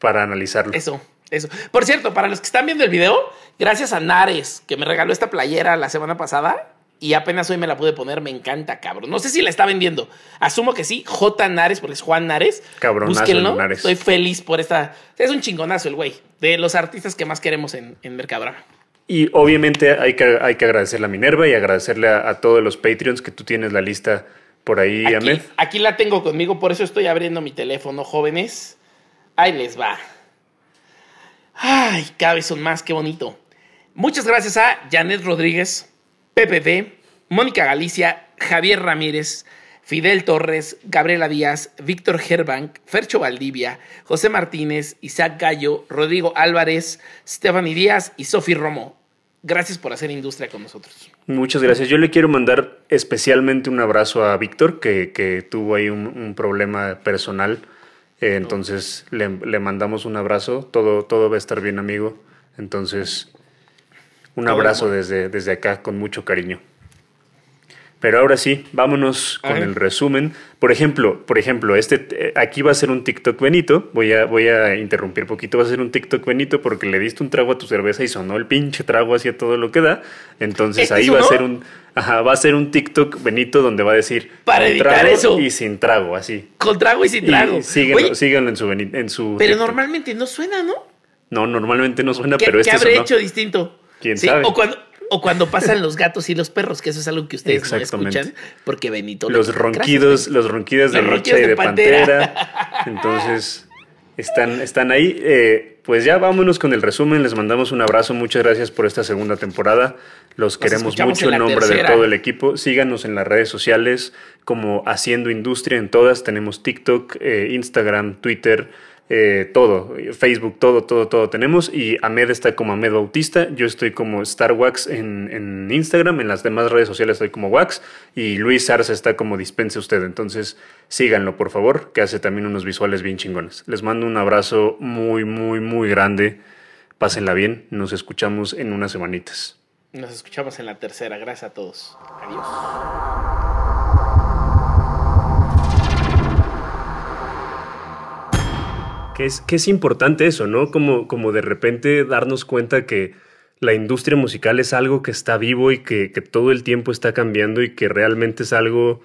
para analizarlo. Eso, eso. Por cierto, para los que están viendo el video, gracias a Nares, que me regaló esta playera la semana pasada y apenas hoy me la pude poner. Me encanta, cabrón. No sé si la está vendiendo. Asumo que sí. J Nares, porque es Juan Nares. Cabronazo Búsquenlo. Nares. Estoy feliz por esta. Es un chingonazo el güey. De los artistas que más queremos en, en Mercadona. Y obviamente hay que, hay que agradecerle a Minerva y agradecerle a, a todos los Patreons que tú tienes la lista por ahí, Aquí, Ahmed. aquí la tengo conmigo, por eso estoy abriendo mi teléfono, jóvenes. Ahí les va. Ay, cada vez son más, qué bonito. Muchas gracias a Janet Rodríguez, PPP, Mónica Galicia, Javier Ramírez, Fidel Torres, Gabriela Díaz, Víctor Gerbank, Fercho Valdivia, José Martínez, Isaac Gallo, Rodrigo Álvarez, Stephanie Díaz y Sofi Romo. Gracias por hacer industria con nosotros. Muchas gracias. Yo le quiero mandar especialmente un abrazo a Víctor, que, que tuvo ahí un, un problema personal. Eh, entonces le, le mandamos un abrazo. Todo, todo va a estar bien, amigo. Entonces, un Todo abrazo amor. desde, desde acá con mucho cariño. Pero ahora sí, vámonos con Ajá. el resumen. Por ejemplo, por ejemplo, este eh, aquí va a ser un TikTok Benito. Voy a, voy a interrumpir poquito. Va a ser un TikTok Benito porque le diste un trago a tu cerveza y sonó el pinche trago hacia todo lo que da. Entonces ¿Este ahí va a ser un, ajá, va a ser un TikTok Benito donde va a decir Para con editar trago eso. y sin trago, así. Con trago y sin Y trago. síganlo, Oye, síganlo en su en su pero TikTok. normalmente no suena, ¿no? No, normalmente no suena, ¿Qué, pero este qué habré sonó. hecho distinto? ¿Quién sabe? O cuando, o cuando pasan los gatos y los perros, que eso es algo que ustedes no escuchan, porque Benito... lo los ronquidos, los ronquidos de ronquidos y de pantera. pantera. Entonces, están, están ahí. Eh, pues ya vámonos con el resumen. Les mandamos un abrazo. Muchas gracias por esta segunda temporada. Los queremos mucho en nombre tercera. de todo el equipo. Síganos en las redes sociales como Haciendo Industria en todas. Tenemos TikTok, eh, Instagram, Twitter. Eh, todo, Facebook, todo, todo, todo tenemos. Y Ahmed está como Ahmed Bautista. Yo estoy como StarWax en, en Instagram. En las demás redes sociales estoy como Wax. Y Luis Arce está como Dispense Usted. Entonces síganlo, por favor, que hace también unos visuales bien chingones. Les mando un abrazo muy, muy, muy grande. Pásenla bien. Nos escuchamos en unas semanitas. Nos escuchamos en la tercera. Gracias a todos. Adiós. Es, que es importante eso, ¿no? Como, como de repente darnos cuenta que la industria musical es algo que está vivo y que, que todo el tiempo está cambiando y que realmente es algo,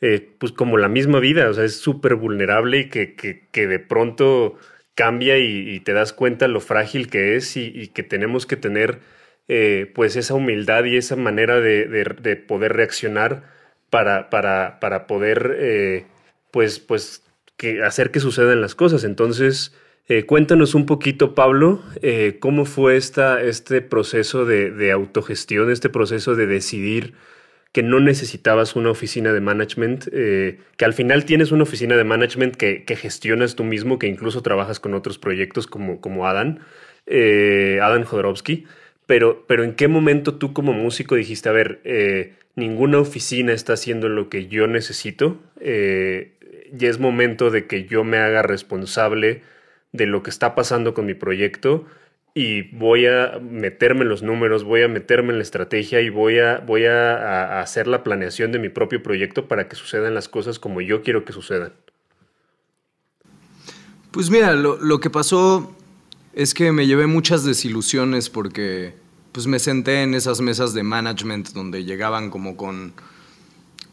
eh, pues como la misma vida, o sea, es súper vulnerable y que, que, que de pronto cambia y, y te das cuenta lo frágil que es y, que tenemos que tener eh, pues esa humildad y esa manera de, de- de poder reaccionar para, para, para poder eh, pues, pues hacer que sucedan las cosas. Entonces, eh, cuéntanos un poquito, Pablo, eh, cómo fue esta, este proceso de, autogestión, este proceso de decidir que no necesitabas una oficina de management, eh, que al final tienes una oficina de management que, gestionas tú mismo, que incluso trabajas con otros proyectos como, como Adam, Adam Jodorowsky, pero, pero ¿en qué momento tú como músico dijiste, a ver, ninguna oficina está haciendo lo que yo necesito, ya es momento de que yo me haga responsable de lo que está pasando con mi proyecto? y voy a meterme en los números, voy a meterme en la estrategia y voy a, voy a, hacer la planeación de mi propio proyecto para que sucedan las cosas como yo quiero que sucedan. Pues mira, lo, que pasó es que me llevé muchas desilusiones porque pues me senté en esas mesas de management donde llegaban como con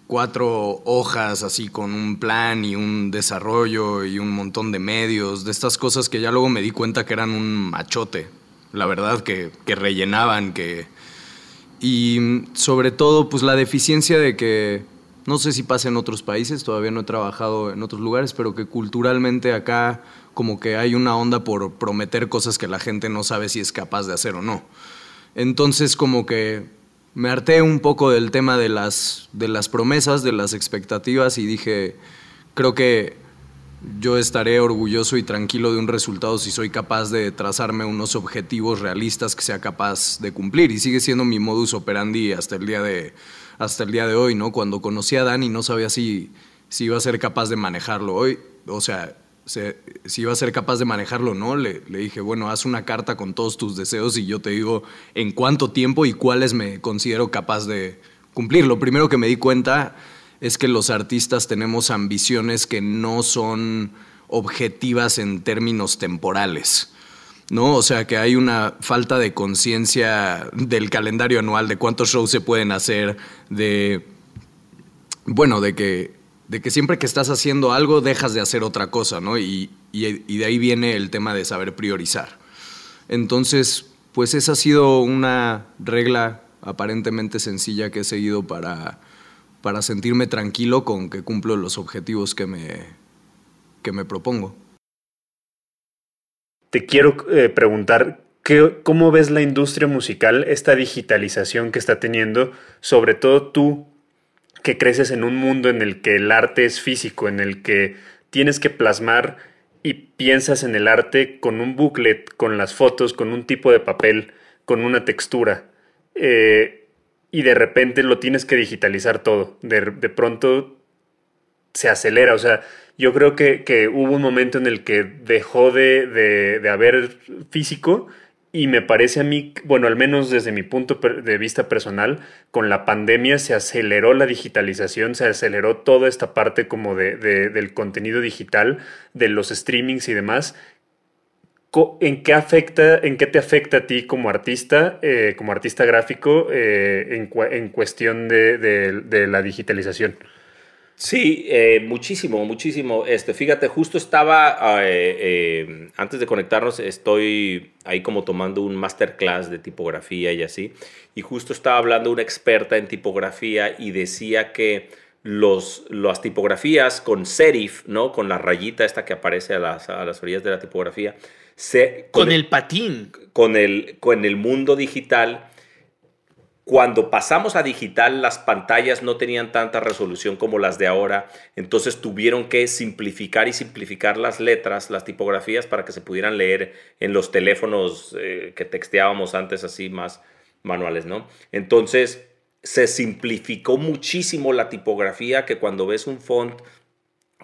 cuatro hojas así con un plan y un desarrollo y un montón de medios, de estas cosas que ya luego me di cuenta que eran un machote, la verdad, que, rellenaban, que... Y sobre todo, pues la deficiencia de que, no sé si pasa en otros países, todavía no he trabajado en otros lugares, pero que culturalmente acá como que hay una onda por prometer cosas que la gente no sabe si es capaz de hacer o no. Entonces como que me harté un poco del tema de las, de las promesas, de las expectativas y dije, creo que yo estaré orgulloso y tranquilo de un resultado si soy capaz de trazarme unos objetivos realistas que sea capaz de cumplir. Y sigue siendo mi modus operandi hasta el día de, hasta el día de hoy, ¿no? Cuando conocí a Dani no sabía si, si iba a ser capaz de manejarlo hoy. O sea, si iba a ser capaz de manejarlo o no, le, le, dije, bueno, haz una carta con todos tus deseos y yo te digo en cuánto tiempo y cuáles me considero capaz de cumplir. Lo primero que me di cuenta es que los artistas tenemos ambiciones que no son objetivas en términos temporales. ¿no? O sea, que hay una falta de conciencia del calendario anual, de cuántos shows se pueden hacer, de, bueno, de que de que siempre que estás haciendo algo dejas de hacer otra cosa, ¿no? Y, de ahí viene el tema de saber priorizar. Entonces, pues esa ha sido una regla aparentemente sencilla que he seguido para, para sentirme tranquilo con que cumplo los objetivos que me, que me propongo. Te quiero eh, preguntar, ¿cómo ves la industria musical, esta digitalización que está teniendo, sobre todo tú que creces en un mundo en el que el arte es físico, en el que tienes que plasmar y piensas en el arte con un booklet, con las fotos, con un tipo de papel, con una textura. Eh, y de repente lo tienes que digitalizar todo. De, pronto se acelera. O sea, yo creo que, hubo un momento en el que dejó de, de haber físico y me parece a mí, bueno, al menos desde mi punto de vista personal, con la pandemia se aceleró la digitalización, se aceleró toda esta parte como de, del contenido digital, de los streamings y demás. ¿En qué, afecta, ¿En qué te afecta a ti como artista, eh, como artista gráfico, eh, en, en, cuestión de la digitalización? Sí, eh, muchísimo, muchísimo. Este, fíjate, justo estaba, eh, eh, antes de conectarnos, estoy ahí como tomando un masterclass de tipografía y así, y justo estaba hablando una experta en tipografía y decía que los, las tipografías con serif, ¿no? Con la rayita esta que aparece a las, a las orillas de la tipografía, se, con, el, patín. Con el, con el mundo digital cuando pasamos a digital, las pantallas no tenían tanta resolución como las de ahora, entonces tuvieron que simplificar y simplificar las letras, las tipografías, para que se pudieran leer en los teléfonos eh, que texteábamos antes así más manuales, ¿no? Entonces se simplificó muchísimo la tipografía que cuando ves un font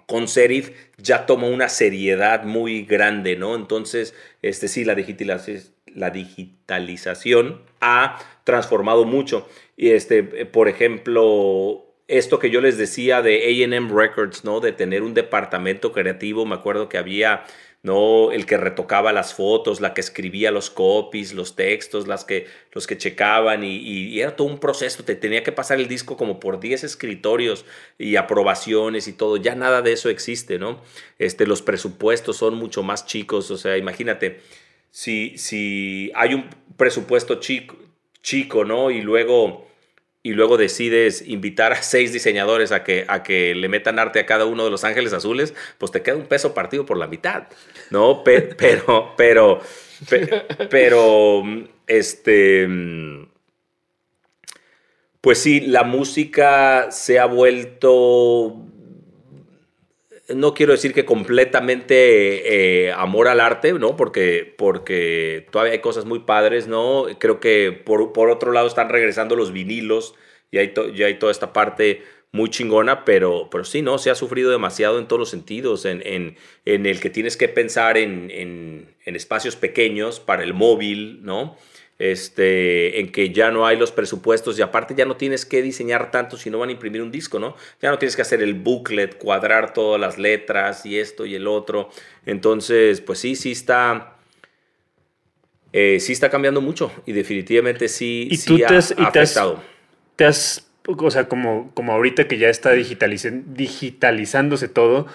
con serif ya toma una seriedad muy grande, ¿no? Entonces, este sí, la digitalización la digitalización ha transformado mucho. Y este, por ejemplo, esto que yo les decía de AM Records, ¿no? De tener un departamento creativo, me acuerdo que había, ¿no? El que retocaba las fotos, la que escribía los copies, los textos, las que, los que checaban y, era todo un proceso, te tenía que pasar el disco como por 10 escritorios y aprobaciones y todo, ya nada de eso existe, ¿no? Este, los presupuestos son mucho más chicos, o sea, imagínate, si, si hay un presupuesto chico, chico, ¿no? Y luego, y luego decides invitar a seis diseñadores a que, a que le metan arte a cada uno de los ángeles azules, pues te queda un peso partido por la mitad, ¿no? (laughs) pero, pero, pero, este pues sí, la música se ha vuelto no quiero decir que completamente eh, amor al arte, ¿no? Porque, porque todavía hay cosas muy padres, ¿no? Creo que por, por otro lado están regresando los vinilos y hay, ya hay toda esta parte muy chingona, pero, pero sí, ¿no? Se ha sufrido demasiado en todos los sentidos, en, en, en el que tienes que pensar en, en, espacios pequeños para el móvil, ¿no? Este, en que ya no hay los presupuestos y aparte ya no tienes que diseñar tanto si no van a imprimir un disco, ¿no? Ya no tienes que hacer el booklet, cuadrar todas las letras y esto y el otro. Entonces, pues sí, sí está, eh, sí está cambiando mucho y definitivamente sí, ¿Y sí tú te ha te has- afectado. te has- o sea, como, como ahorita que ya está digitaliz- digitalizándose todo,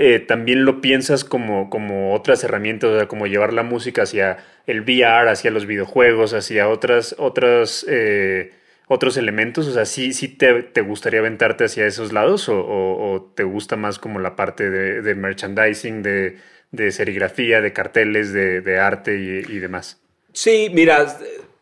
eh, también lo piensas como, como otras herramientas, o sea, como llevar la música hacia el VR, hacia los videojuegos, hacia otras, otras, eh, otros elementos. O sea, ¿sí, sí te, te gustaría aventarte hacia esos lados o, te gusta más como la parte de, merchandising, de, de serigrafía, de carteles, de, de arte y, y demás? Sí, mira,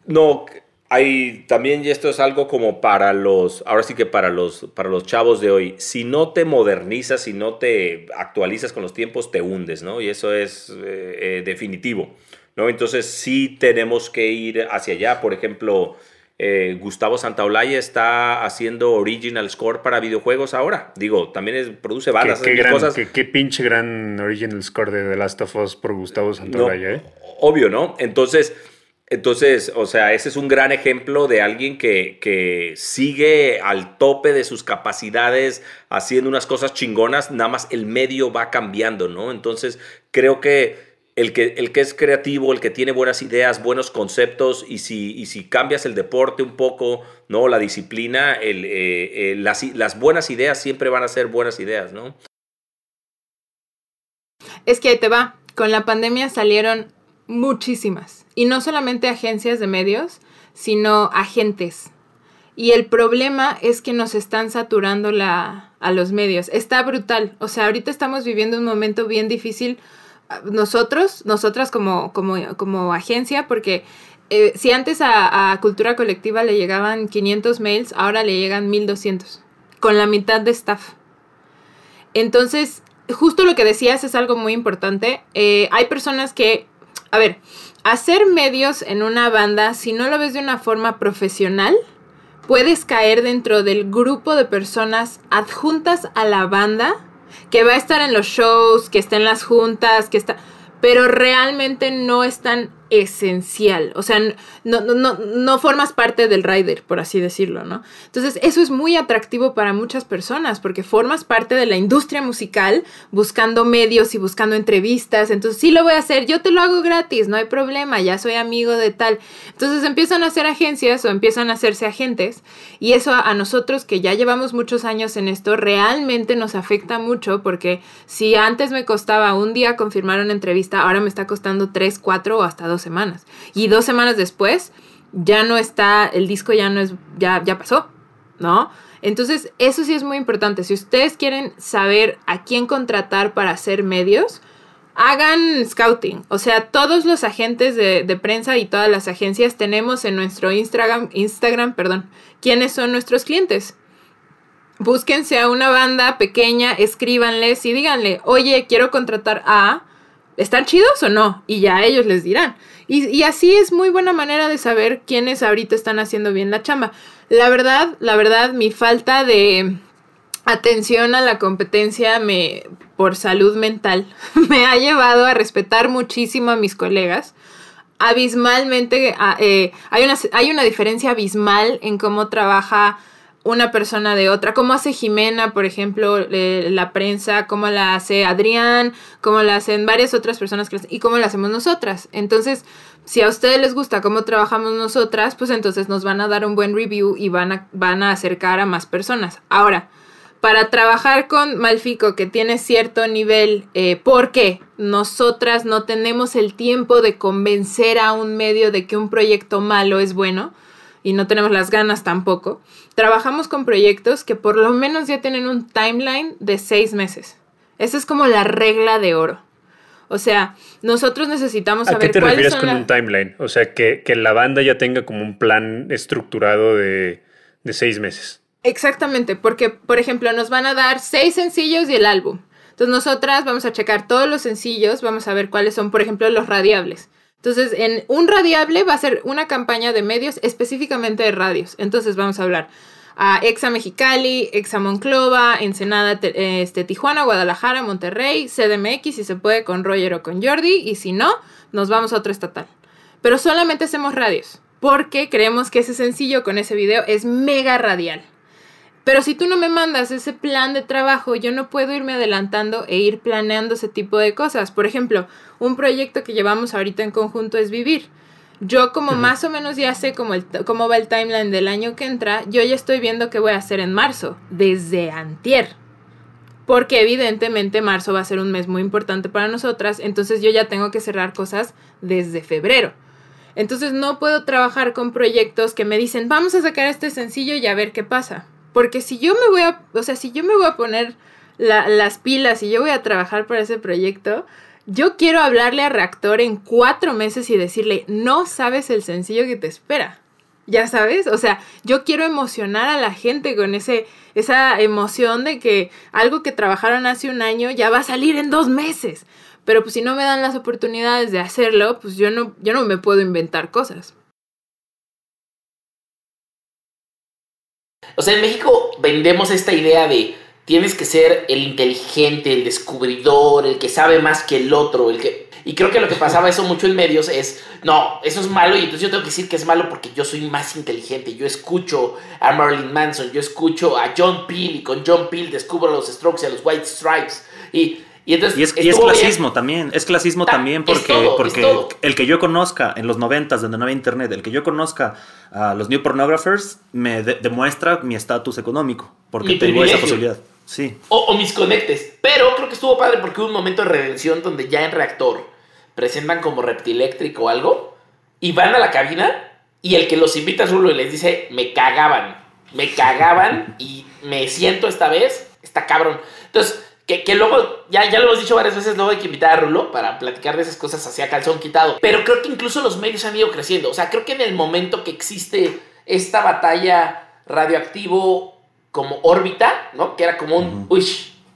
no, hay también y esto es algo como para los, ahora sí que para los, para los chavos de hoy, si no te modernizas, si no te actualizas con los tiempos, te hundes, ¿no? Y eso es eh, eh, definitivo, ¿no? Entonces sí tenemos que ir hacia allá, por ejemplo... eh, Gustavo Santaolalla está haciendo original score para videojuegos ahora. Digo, también es- produce Qué, bandas, qué gran- cosas. qué- qué pinche gran original score de The Last of Us por Gustavo Santaolalla, No, ¿eh? Obvio, ¿no? Entonces, entonces, o sea, ese es un gran ejemplo de alguien que, que sigue al tope de sus capacidades, haciendo unas cosas chingonas, nada más el medio va cambiando, ¿no? Entonces, creo que el que, el que es creativo, el que tiene buenas ideas, buenos conceptos, y si, y si cambias el deporte un poco, ¿no? La disciplina, eh, eh, las, las buenas ideas siempre van a ser buenas ideas, ¿no? Es que ahí te va. Con la pandemia salieron muchísimas. Y no solamente agencias de medios, sino agentes. Y el problema es que nos están saturando la, a los medios. Está brutal. O sea, ahorita estamos viviendo un momento bien difícil. ah, Nosotros, nosotras como, como, como agencia, porque eh, si antes a, Cultura Colectiva le llegaban 500 mails, ahora le llegan 1200. Con la mitad de staff. Entonces, justo lo que decías es algo muy importante. Eh, hay personas que, a ver, hacer medios en una banda, si no lo ves de una forma profesional, puedes caer dentro del grupo de personas adjuntas a la banda, que va a estar en los shows, que está en las juntas, que está... Pero realmente no es tan esencial. O sea, no, no, no, no formas parte del rider, por así decirlo, ¿no? Entonces, eso es muy atractivo para muchas personas, porque formas parte de la industria musical, buscando medios y buscando entrevistas. Entonces, sí lo voy a hacer, yo te lo hago gratis, no hay problema, ya soy amigo de tal. Entonces, empiezan a hacer agencias o empiezan a hacerse agentes, y eso a, a nosotros que ya llevamos muchos años en esto, realmente nos afecta mucho, porque si antes me costaba un día confirmar una entrevista, ahora me está costando tres, cuatro o hasta dos semanas. Y dos semanas después ya no está, el disco ya no es, ya, ya pasó, ¿no? Entonces, eso sí es muy importante. Si ustedes quieren saber a quién contratar para hacer medios, hagan scouting. O sea, todos los agentes de, de prensa y todas las agencias tenemos en nuestro Instagram, Instagram, perdón, quiénes son nuestros clientes. Búsquense a una banda pequeña, escríbanles y díganle, oye, quiero contratar a... ¿Están chidos o no? Y ya ellos les dirán. Y, y, así es muy buena manera de saber quiénes ahorita están haciendo bien la chamba. La verdad, la verdad, mi falta de atención a la competencia me, por salud mental (laughs) me ha llevado a respetar muchísimo a mis colegas. Abismalmente, eh, hay, una, hay una diferencia abismal en cómo trabaja una persona de otra, cómo hace Jimena, por ejemplo, la prensa, cómo la hace Adrián, cómo la hacen varias otras personas y cómo la hacemos nosotras. Entonces, si a ustedes les gusta cómo trabajamos nosotras, pues entonces nos van a dar un buen review y van a, van a acercar a más personas. Ahora, para trabajar con Malfico, que tiene cierto nivel, eh, porque nosotras no tenemos el tiempo de convencer a un medio de que un proyecto malo es bueno, y no tenemos las ganas tampoco, trabajamos con proyectos que por lo menos ya tienen un timeline de seis meses. Esa es como la regla de oro. O sea, nosotros necesitamos saber ¿A qué te refieres con la... un timeline? O sea, que, que, la banda ya tenga como un plan estructurado de, de seis meses. Exactamente, porque, por ejemplo, nos van a dar seis sencillos y el álbum. Entonces nosotras vamos a checar todos los sencillos, vamos a ver cuáles son, por ejemplo, los radiables. Entonces, en un radiable va a ser una campaña de medios específicamente de radios. Entonces vamos a hablar a Exa Mexicali, Exa Monclova, Ensenada, este, Tijuana, Guadalajara, Monterrey, CDMX, si se puede con Roger o con Jordi, y si no, nos vamos a otro estatal. Pero solamente hacemos radios, porque creemos que ese sencillo con ese video es mega radial. Pero si tú no me mandas ese plan de trabajo, yo no puedo irme adelantando e ir planeando ese tipo de cosas. Por ejemplo, un proyecto que llevamos ahorita en conjunto es Vivir. Yo como más o menos ya sé cómo, el, cómo va el timeline del año que entra, yo ya estoy viendo qué voy a hacer en marzo, desde antier. Porque evidentemente marzo va a ser un mes muy importante para nosotras, entonces yo ya tengo que cerrar cosas desde febrero. Entonces no puedo trabajar con proyectos que me dicen, vamos a sacar este sencillo y a ver qué pasa. Porque si yo me voy a, o sea, si yo me voy a poner las pilas y yo voy a trabajar para ese proyecto, yo quiero hablarle a Reactor en cuatro meses y decirle, no sabes el sencillo que te espera. Ya sabes, o sea, yo quiero emocionar a la gente con ese, esa emoción de que algo que trabajaron hace un año ya va a salir en dos meses. Pero pues si no me dan las oportunidades de hacerlo, pues yo no, yo no me puedo inventar cosas. O sea, en México vendemos esta idea de tienes que ser el inteligente, el descubridor, el que sabe más que el otro, el que... Y creo que lo que pasaba eso mucho en medios es, no, eso es malo y entonces yo tengo que decir que es malo porque yo soy más inteligente. Yo escucho a Marilyn Manson, yo escucho a John Peel y con John Peel descubro los Strokes y a los White Stripes. Y y, entonces, es, clasismo también, es clasismo también porque, porque el que yo conozca en los noventas donde no había internet, el que yo conozca a los new pornographers me demuestra mi estatus económico, porque tengo esa posibilidad. Sí. O, mis conectes. Pero creo que estuvo padre porque hubo un momento de redención donde ya en reactor presentan como reptiléctrico o algo y van a la cabina y el que los invita a Rulo y les dice, me cagaban, me cagaban y me siento esta vez, está cabrón. Entonces, que, luego, ya, ya lo hemos dicho varias veces, luego hay que invitar a Rulo para platicar de esas cosas hacia calzón quitado. Pero creo que incluso los medios han ido creciendo. O sea, creo que en el momento que existe esta batalla radioactivo como órbita, ¿no? Que era como un, uy,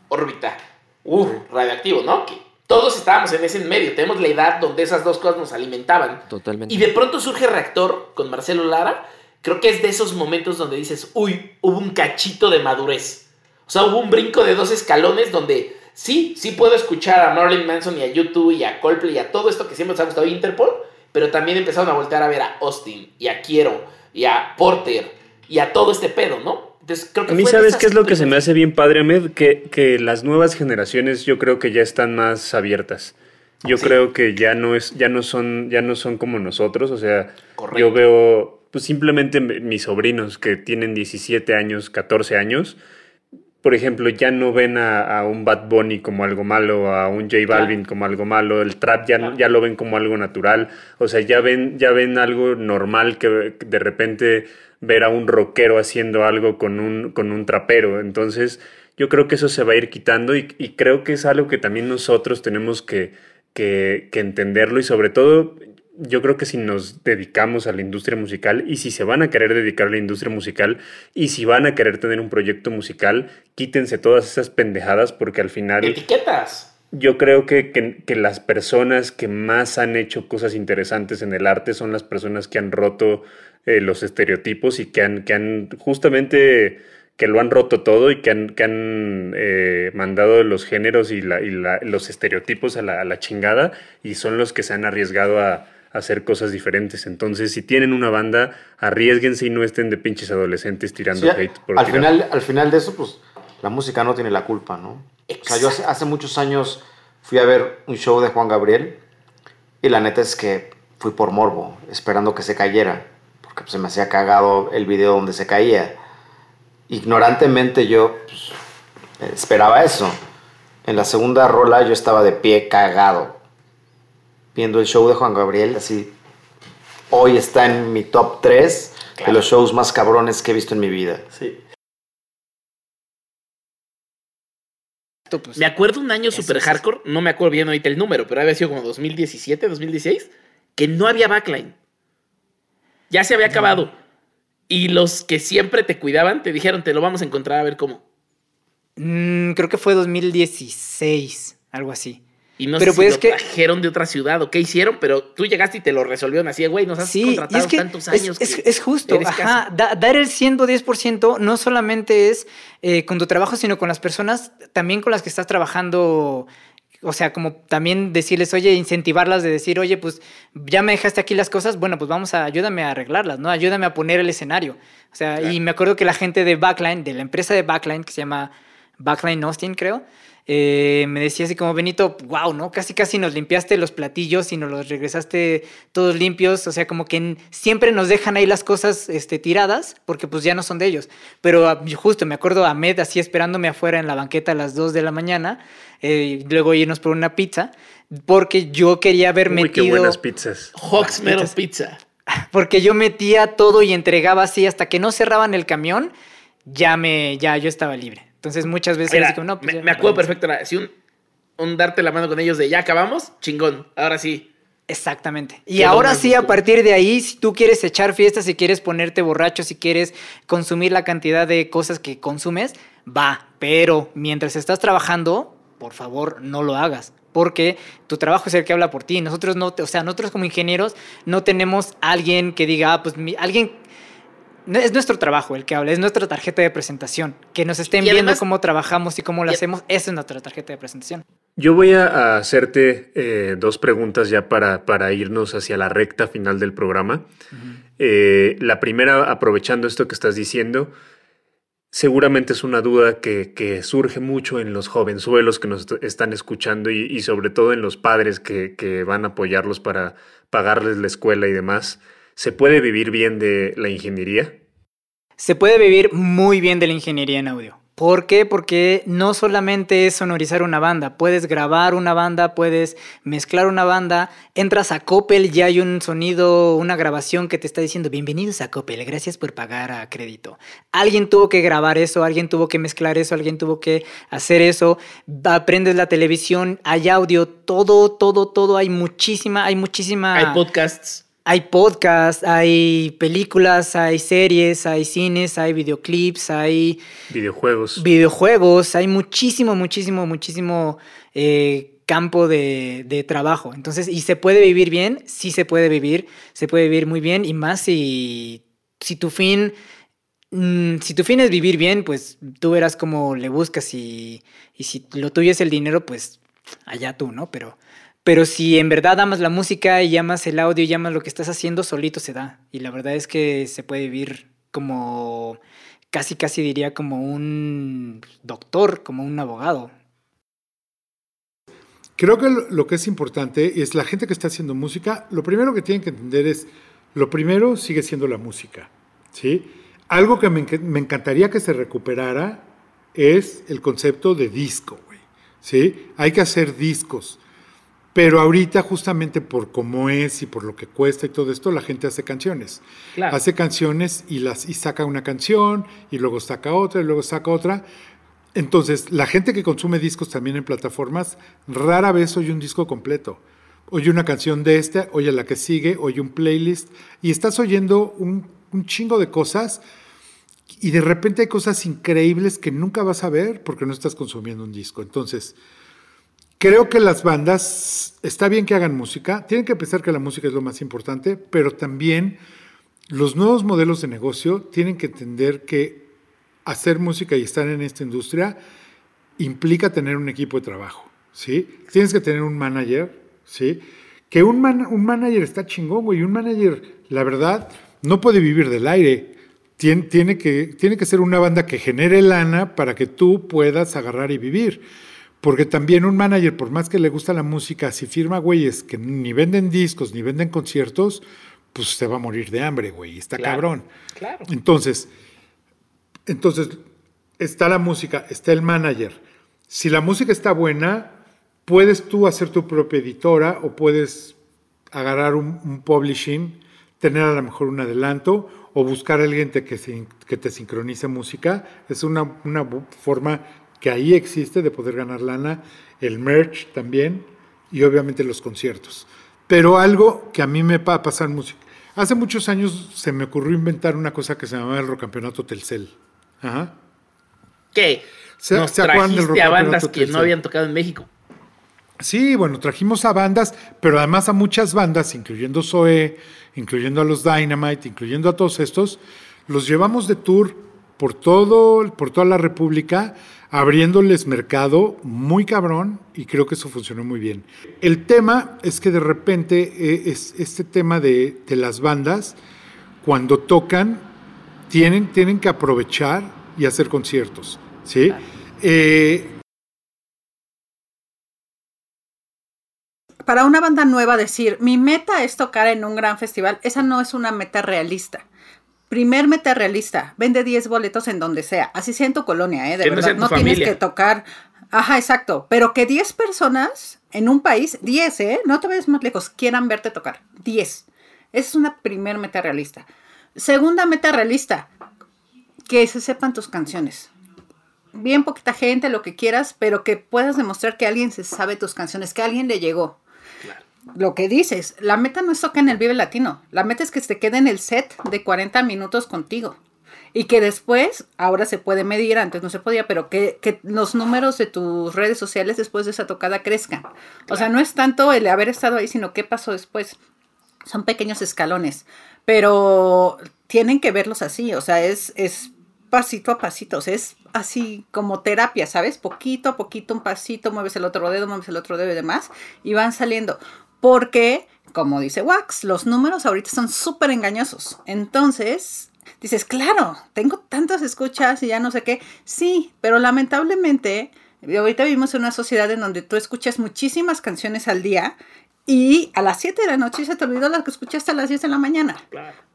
órbita, uh, radioactivo, ¿no? Que todos estábamos en ese medio. Tenemos la edad donde esas dos cosas nos alimentaban. Totalmente. Y de pronto surge Reactor con Marcelo Lara. Creo que es de esos momentos donde dices, uy, hubo un cachito de madurez o sea, hubo un brinco de dos escalones donde sí, sí puedo escuchar a Marilyn Manson y a YouTube y a Coldplay y a todo esto que siempre nos ha gustado Interpol, pero también empezaron a voltear a ver a Austin y a Quiero y a Porter y a todo este pedo, ¿no? Entonces, creo que a mí, ¿sabes qué es lo que se me hace bien padre, Ahmed? Que, que las nuevas generaciones yo creo que ya están más abiertas. Yo creo que ya no, es, ya, no son, ya no son como nosotros, o sea, yo veo pues simplemente mis sobrinos que tienen 17 años, 14 años, por ejemplo, ya no ven a, un Bad Bunny como algo malo, a un J Balvin como algo malo, el trap ya, ya lo ven como algo natural, o sea, ya ven, ya ven algo normal que de repente ver a un rockero haciendo algo con un, con un trapero. Entonces, yo creo que eso se va a ir quitando y, creo que es algo que también nosotros tenemos que, que, que entenderlo y sobre todo yo creo que si nos dedicamos a la industria musical y si se van a querer dedicar a la industria musical y si van a querer tener un proyecto musical, quítense todas esas pendejadas porque al final... Etiquetas. Yo creo que, que, las personas que más han hecho cosas interesantes en el arte son las personas que han roto eh, los estereotipos y que han, que han justamente que lo han roto todo y que han, que han eh, mandado los géneros y, la, y la, los estereotipos a la, a la chingada y son los que se han arriesgado a, hacer cosas diferentes. Entonces, si tienen una banda, arriesguense y no estén de pinches adolescentes tirando hate. Por al, final, al final de eso, pues la música no tiene la culpa, ¿no? O sea, yo hace, muchos años fui a ver un show de Juan Gabriel y la neta es que fui por morbo, esperando que se cayera, porque pues, se me hacía cagado el video donde se caía. Ignorantemente yo pues, esperaba eso. En la segunda rola yo estaba de pie cagado viendo el show de Juan Gabriel, así hoy está en mi top 3 de los shows más cabrones que he visto en mi vida. Sí. Pues, me acuerdo un año super hardcore, no me acuerdo bien ahorita el número, pero había sido como 2017, 2016, que no había backline. Ya se había acabado. Y los que siempre te cuidaban te dijeron, te lo vamos a encontrar a ver cómo. Mm, creo que fue 2016, algo así. Y no pero sé pues si lo trajeron de otra ciudad o qué hicieron, pero tú llegaste y te lo resolvieron así, güey, nos has contratado tantos años. Es, justo, ajá, dar el 110% no solamente es eh, con tu trabajo, sino con las personas también con las que estás trabajando. O sea, como también decirles, oye, incentivarlas de decir, oye, pues ya me dejaste aquí las cosas, bueno, pues vamos a, ayúdame a arreglarlas, ¿no? Ayúdame a poner el escenario. O sea, y me acuerdo que la gente de Backline, de la empresa de Backline, que se llama Backline Austin, creo, eh, me decía así como, Benito, wow, ¿no? Casi casi nos limpiaste los platillos y nos los regresaste todos limpios, o sea, como que siempre nos dejan ahí las cosas este, tiradas, porque pues ya no son de ellos. Pero ah, justo me acuerdo a Med así esperándome afuera en la banqueta a las 2 de la mañana, eh, luego irnos por una pizza, porque yo quería haber Uy, metido... qué buenas pizzas. Hawksmero Pizza. (laughs) Porque yo metía todo y entregaba así hasta que no cerraban el camión, ya me, ya yo estaba libre. Entonces muchas veces no, pues me, acuerdo perfecto, si un, un, darte la mano con ellos de ya acabamos, chingón, ahora sí. Exactamente. Y ahora sí, a partir de ahí, si tú quieres echar fiestas, si quieres ponerte borracho, si quieres consumir la cantidad de cosas que consumes, va. Pero mientras estás trabajando, por favor, no lo hagas. Porque tu trabajo es el que habla por ti. Nosotros no, o sea, nosotros como ingenieros no tenemos alguien que diga, ah, pues alguien es nuestro trabajo el que habla, es nuestra tarjeta de presentación. Que nos estén viendo cómo trabajamos y cómo lo hacemos, esa es nuestra tarjeta de presentación. Yo voy a hacerte eh, dos preguntas ya para, para, irnos hacia la recta final del programa. Eh, la primera, aprovechando esto que estás diciendo, seguramente es una duda que, surge mucho en los jovenzuelos que nos están escuchando y, y sobre todo en los padres que, que van a apoyarlos para pagarles la escuela y demás. ¿Se puede vivir bien de la ingeniería? Se puede vivir muy bien de la ingeniería en audio. ¿Por qué? Porque no solamente es sonorizar una banda, puedes grabar una banda, puedes mezclar una banda, entras a Coppel, ya hay un sonido, una grabación que te está diciendo bienvenidos a Coppel, gracias por pagar a crédito. Alguien tuvo que grabar eso, alguien tuvo que mezclar eso, alguien tuvo que hacer eso, aprendes la televisión, hay audio, todo, todo, todo, hay muchísima, hay muchísima... Hay podcasts hay podcasts, hay películas, hay series, hay cines, hay videoclips, hay... Videojuegos. Videojuegos, hay muchísimo, muchísimo, muchísimo eh, campo de, trabajo. Entonces, ¿y se puede vivir bien? Sí se puede vivir, se puede vivir muy bien y más si, si tu fin... Mm, si tu fin es vivir bien, pues tú verás cómo le buscas y, y si lo tuyo es el dinero, pues allá tú, ¿no? Pero pero si en verdad amas la música y amas el audio y amas lo que estás haciendo, solito se da. Y la verdad es que se puede vivir como, casi, casi diría como un doctor, como un abogado. Creo que lo que es importante es la gente que está haciendo música, lo primero que tienen que entender es, lo primero sigue siendo la música. ¿sí? Algo que me, encantaría que se recuperara es el concepto de disco. ¿sí? Hay que hacer discos. Pero ahorita, justamente por cómo es y por lo que cuesta y todo esto, la gente hace canciones. Hace canciones y, las, y saca una canción, y luego saca otra, y luego saca otra. Entonces, la gente que consume discos también en plataformas, rara vez oye un disco completo. Oye una canción de esta, oye la que sigue, oye un playlist, y estás oyendo un, un chingo de cosas, y de repente hay cosas increíbles que nunca vas a ver porque no estás consumiendo un disco. Entonces, Creo que las bandas, está bien que hagan música, tienen que pensar que la música es lo más importante, pero también los nuevos modelos de negocio tienen que entender que hacer música y estar en esta industria implica tener un equipo de trabajo, ¿sí? Tienes que tener un manager, ¿sí? Que un, un manager está chingón, güey, un manager, la verdad, no puede vivir del aire. Tiene, que, tiene que ser una banda que genere lana para que tú puedas agarrar y vivir. Porque también un manager, por más que le gusta la música, si firma güeyes que ni venden discos ni venden conciertos, pues se va a morir de hambre, güey. Está cabrón. Claro. Entonces, entonces, está la música, está el manager. Si la música está buena, puedes tú hacer tu propia editora o puedes agarrar un, publishing, tener a lo mejor un adelanto o buscar a alguien que, que te sincronice música. Es una, una forma que ahí existe de poder ganar lana, el merch también y obviamente los conciertos. Pero algo que a mí me va a pasar Hace muchos años se me ocurrió inventar una cosa que se llamaba el Rocampeonato Telcel. Ajá. ¿Qué? ¿Se, Nos ¿se acuerdan del a bandas que no habían tocado en México. Sí, bueno, trajimos a bandas, pero además a muchas bandas, incluyendo Zoe, incluyendo a los Dynamite, incluyendo a todos estos, los llevamos de tour por todo, por toda la República, abriéndoles mercado muy cabrón, y creo que eso funcionó muy bien. El tema es que de repente eh, es este tema de, de las bandas, cuando tocan, tienen, tienen que aprovechar y hacer conciertos, ¿sí? Eh, para una banda nueva decir, mi meta es tocar en un gran festival, esa no es una meta realista. Primer meta realista, vende 10 boletos en donde sea, así sea en tu colonia, ¿eh? De no verdad, no tienes que tocar. Ajá, exacto, pero que 10 personas en un país, 10, ¿eh? No te vayas más lejos, quieran verte tocar, 10. Esa es una primer meta realista. Segunda meta realista, que se sepan tus canciones. Bien poquita gente, lo que quieras, pero que puedas demostrar que alguien se sabe tus canciones, que alguien le llegó lo que dices, la meta no es tocar en el Vive Latino, la meta es que se quede en el set de 40 minutos contigo. Y que después, ahora se puede medir, antes no se podía, pero que, que los números de tus redes sociales después de esa tocada crezcan. O sea, no es tanto el haber estado ahí, sino qué pasó después. Son pequeños escalones, pero tienen que verlos así, o sea, es, es pasito a pasito, o sea, es así como terapia, ¿sabes? Poquito a poquito, un pasito, mueves el otro dedo, mueves el otro dedo y demás, y van saliendo. Porque, como dice Wax, los números ahorita son súper engañosos. Entonces, dices, claro, tengo tantas escuchas y ya no sé qué. Sí, pero lamentablemente, ahorita vivimos en una sociedad en donde tú escuchas muchísimas canciones al día y a las 7 de la noche se te olvidó las que escuchaste a las 10 de la mañana.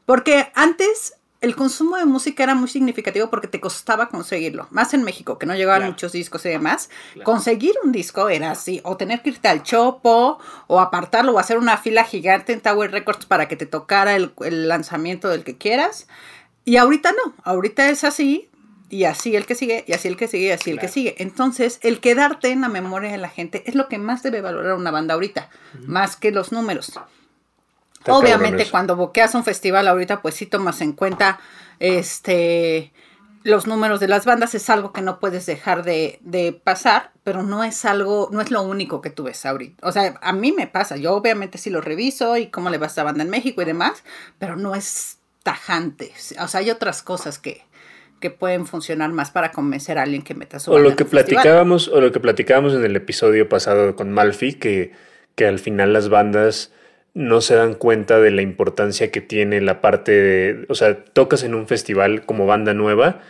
Porque antes el consumo de música era muy significativo porque te costaba conseguirlo. Más en México, que no llegaban Claro. muchos discos y demás. Conseguir un disco era así, o tener que irte al chopo, o apartarlo, o hacer una fila gigante en Tower Records para que te tocara el, el lanzamiento del que quieras. Y ahorita no, ahorita es así, y así el que sigue, y así el que sigue, y así el que sigue. Entonces, el quedarte en la memoria de la gente es lo que más debe valorar una banda ahorita, más que los números. Obviamente cuando boqueas un festival ahorita pues sí tomas en cuenta este los números de las bandas es algo que no puedes dejar de, de pasar, pero no es algo, no es lo único que tú ves ahorita. O sea, a mí me pasa, yo obviamente sí lo reviso y cómo le va a esta banda en México y demás, pero no es tajante. O sea, hay otras cosas que, que pueden funcionar más para convencer a alguien que meta su O banda lo en que un festival. platicábamos, o lo que platicábamos en el episodio pasado con Malfi, que, que al final las bandas no se dan cuenta de la importancia que tiene la parte de, o sea, tocas en un festival como banda nueva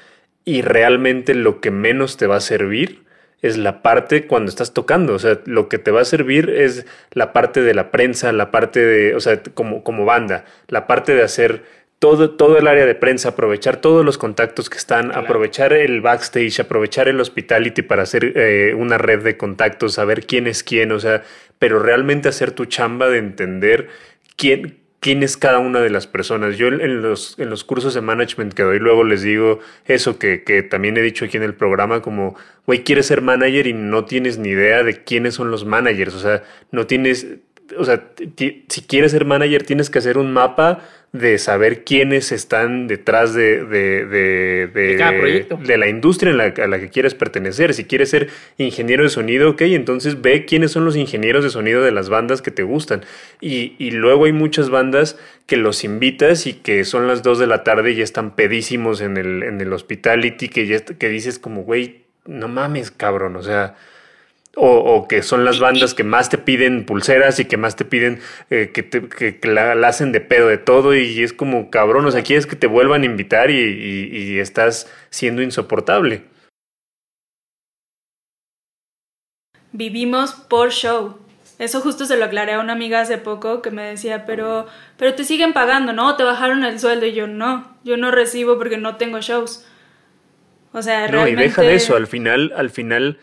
y realmente lo que menos te va a servir es la parte cuando estás tocando, o sea, lo que te va a servir es la parte de la prensa, la parte de, o sea, como, como banda, la parte de hacer todo, todo el área de prensa, aprovechar todos los contactos que están, aprovechar el backstage, aprovechar el hospitality para hacer eh, una red de contactos, saber quién es quién, o sea, pero realmente hacer tu chamba de entender quién, quién es cada una de las personas. Yo en- los, en los cursos de management que doy luego les digo eso que, que también he dicho aquí en el programa, como, güey, quieres ser manager y no tienes ni idea de quiénes son los managers, o sea, no tienes, o sea, si quieres ser manager tienes que hacer un mapa de saber quiénes están detrás de, de, de, de- De cada proyecto. de la industria en la, a la que quieres pertenecer. Si quieres ser ingeniero de sonido, ok, entonces ve quiénes son los ingenieros de sonido de las bandas que te gustan. Y, y luego hay muchas bandas que los invitas y que son las 2 de la tarde y ya están pedísimos en el, en el hospitality, que, ya, que dices como, güey, no mames, cabrón, o sea... O, o que son las bandas que más te piden pulseras y que más te piden eh, que, te- que- que la, la hacen de pedo de todo y es como cabrón, o sea, quieres que te vuelvan a invitar y, y- y estás siendo insoportable. vivimos por show. Eso justo se lo aclaré a una amiga hace poco que me decía, pero, pero te siguen pagando, ¿no? Te bajaron el sueldo y yo no, yo no recibo porque no tengo shows. O sea, No, realmente... y deja de eso, al final, al final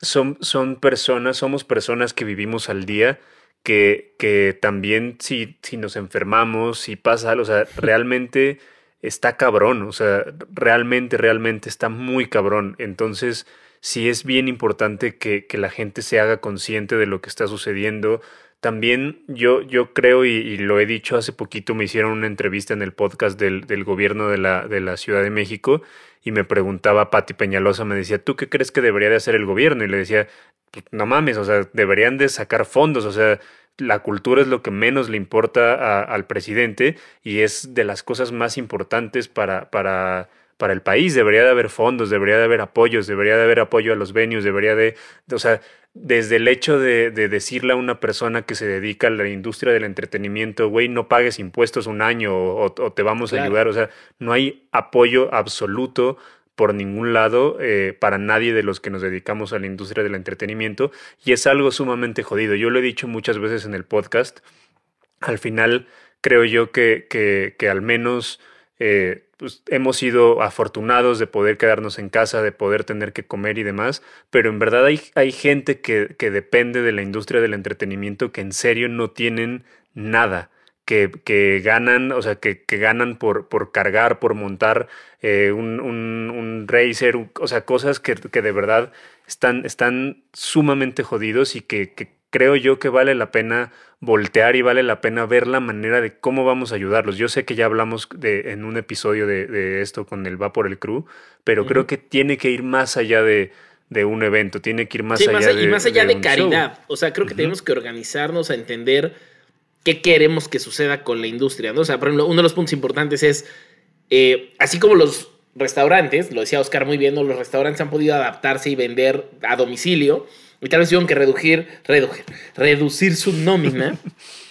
son, son personas, somos personas que vivimos al día, que, que también si, si nos enfermamos, si pasa algo, o sea, (laughs) realmente está cabrón, o sea, realmente, realmente está muy cabrón. Entonces, sí es bien importante que, que la gente se haga consciente de lo que está sucediendo. también yo, yo creo, y, lo he dicho hace poquito, me hicieron una entrevista en el podcast del, del gobierno de la, de la Ciudad de México y me preguntaba Pati Peñalosa, me decía, ¿tú qué crees que debería de hacer el gobierno? Y le decía, pues, no mames, o sea, deberían de sacar fondos, o sea, la cultura es lo que menos le importa al presidente y es de las cosas más importantes para, para, para el país. Debería de haber fondos, debería de haber apoyos, debería de haber apoyo a los venues, debería de, o sea, desde el hecho de, decirle a una persona que se dedica a la industria del entretenimiento, güey, no pagues impuestos un año o, te vamos a ayudar, o sea, no hay apoyo absoluto por ningún lado eh, para nadie de los que nos dedicamos a la industria del entretenimiento y es algo sumamente jodido. Yo lo he dicho muchas veces en el podcast. Al final creo yo que, que, al menos eh, pues, hemos sido afortunados de poder quedarnos en casa, de poder tener que comer y demás, pero en verdad hay, hay gente que, que depende de la industria del entretenimiento que en serio no tienen nada que, que ganan, o sea, que, que, ganan por, por cargar, por montar eh, un, un, un, racer, o sea, cosas que, de verdad están, están sumamente jodidos y que, creo yo que vale la pena voltear y vale la pena ver la manera de cómo vamos a ayudarlos. Yo sé que ya hablamos de, en un episodio de, de esto con el Va por el Crew, pero creo que tiene que ir más allá de, de un evento, tiene que ir más allá de. Y más allá de, caridad. O sea, creo que tenemos que organizarnos a entender qué queremos que suceda con la industria, ¿no? O sea, por ejemplo, uno de los puntos importantes es, eh, así como los restaurantes, lo decía Oscar muy bien, los restaurantes han podido adaptarse y vender a domicilio, y tal vez tuvieron que reducir, reducir, reducir su nómina,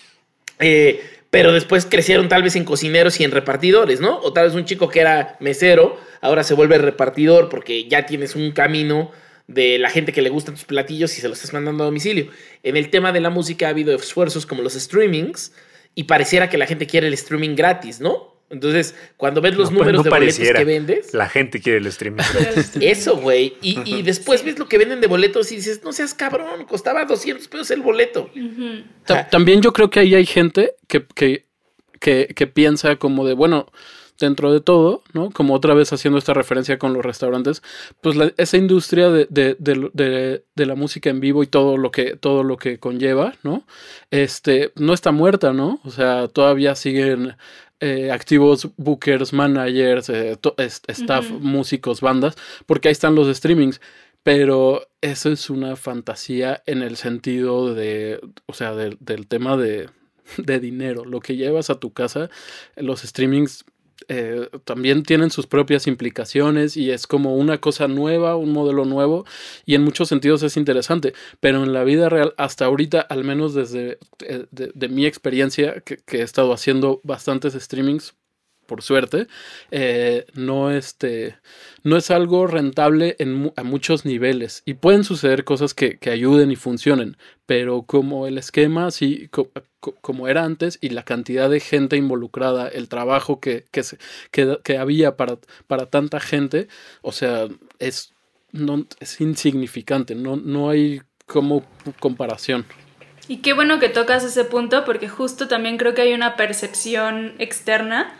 (laughs) eh, pero después crecieron tal vez en cocineros y en repartidores, ¿no? O tal vez un chico que era mesero, ahora se vuelve repartidor porque ya tienes un camino de la gente que le gustan tus platillos y se los estás mandando a domicilio. En el tema de la música ha habido esfuerzos como los streamings y pareciera que la gente quiere el streaming gratis, ¿no? Entonces, cuando ves los números de boletos que vendes. La gente quiere el streaming. (laughs) Eso, güey. Y, después ves lo que venden de boletos y dices, no seas cabrón, costaba 200 pesos el boleto. También yo creo que ahí hay gente que, que, que, que piensa como de, bueno, dentro de todo, ¿no? Como otra vez haciendo esta referencia con los restaurantes, pues esa industria de, de, de, de, la música en vivo y todo lo que, todo lo que conlleva, ¿no? Este, no está muerta, ¿no? O sea, todavía siguen eh, activos bookers, managers, eh, staff, músicos, bandas, porque ahí están los streamings. Pero eso es una fantasía en el sentido de, o sea, del tema de, (laughs) de dinero. Lo que llevas a tu casa, los streamings eh, también tienen sus propias implicaciones y es como una cosa nueva, un modelo nuevo y en muchos sentidos es interesante, pero en la vida real hasta ahorita, al menos desde eh, de, mi experiencia, que, he estado haciendo bastantes streamings por suerte, eh, no, este, no es algo rentable en, a muchos niveles. Y pueden suceder cosas que, ayuden y funcionen, pero como el esquema, sí, como era antes, y la cantidad de gente involucrada, el trabajo que, que, que, había para, para tanta gente, o sea, es, no, es insignificante, no, no hay como comparación. Y qué bueno que tocas ese punto porque justo también creo que hay una percepción externa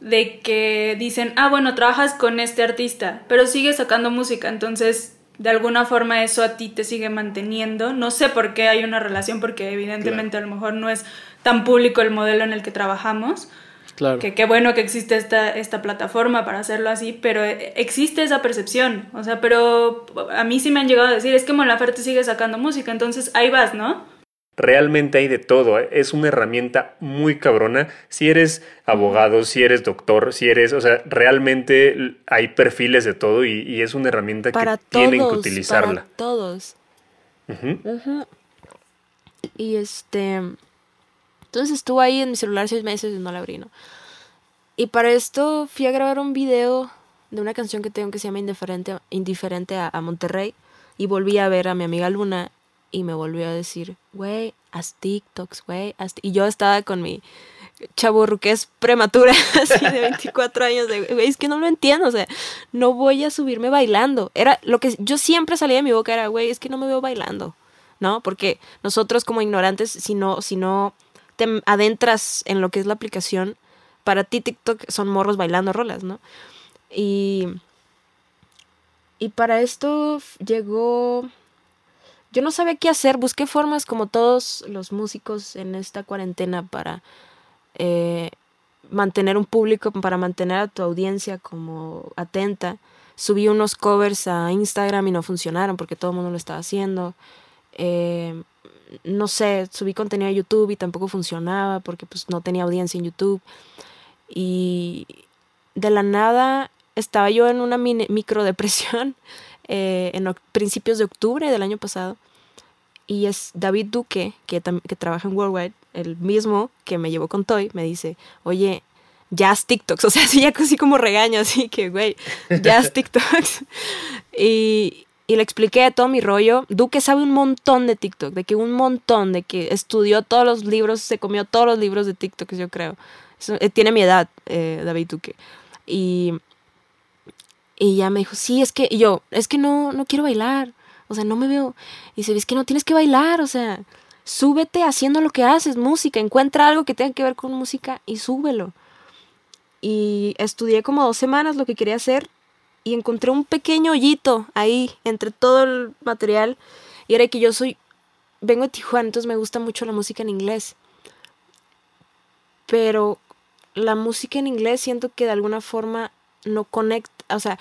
de que dicen, ah, bueno, trabajas con este artista, pero sigues sacando música, entonces de alguna forma eso a ti te sigue manteniendo. No sé por qué hay una relación, porque evidentemente a lo mejor no es tan público el modelo en el que trabajamos. Claro. Que qué bueno que existe esta, esta plataforma para hacerlo así, pero existe esa percepción. O sea, pero a mí sí me han llegado a decir, es que Mon Laferte sigue sacando música, entonces ahí vas, ¿no? Realmente hay de todo, ¿eh? es una herramienta muy cabrona. Si eres abogado, si eres doctor, si eres, o sea, realmente hay perfiles de todo y, es una herramienta que tienen que utilizarla. Para todos. Y este, entonces estuvo ahí en mi celular seis meses y no la abrí, ¿no? Y para esto fui a grabar un video de una canción que tengo que se llama Indiferente, Indiferente a Monterrey y volví a ver a mi amiga Luna y me volvió a decir, güey, haz TikToks, güey. Y yo estaba con mi chaburruqués prematura, (laughs) así de 24 años, de, güey, es que no lo entiendo, o sea, no voy a subirme bailando. Era lo que yo siempre salía de mi boca, era, güey, es que no me veo bailando, ¿no? Porque nosotros como ignorantes, si no, si no te adentras en lo que es la aplicación, para ti TikTok son morros bailando rolas, ¿no? Y, y para esto llegó yo no sabía qué hacer, busqué formas como todos los músicos en esta cuarentena para eh, mantener un público, para mantener a tu audiencia como atenta. Subí unos covers a Instagram y no funcionaron porque todo el mundo lo estaba haciendo. Eh, no sé, subí contenido a YouTube y tampoco funcionaba porque pues no tenía audiencia en YouTube. Y de la nada estaba yo en una micro depresión eh, en principios de octubre del año pasado. Y es David Duque, que, que trabaja en Worldwide, el mismo que me llevó con Toy, me dice, oye, jazz TikToks. (laughs) O sea, así ya casi como regaño, así que, güey, jazz (laughs) TikToks. y, y le expliqué todo mi rollo. Duque sabe un montón de TikTok, de que un montón, de que estudió todos los libros, se comió todos los libros de TikTok, yo creo. Eh, tiene mi edad, eh, David Duque. Y, y ya me dijo, sí, es que, yo, es que no, no quiero bailar. O sea, no me veo. Y dice, es que no tienes que bailar, o sea, súbete haciendo lo que haces, música, encuentra algo que tenga que ver con música y súbelo. Y estudié como dos semanas lo que quería hacer y encontré un pequeño hoyito ahí entre todo el material. Y era que yo soy, vengo de Tijuana, entonces me gusta mucho la música en inglés. Pero la música en inglés siento que de alguna forma no conecta, o sea,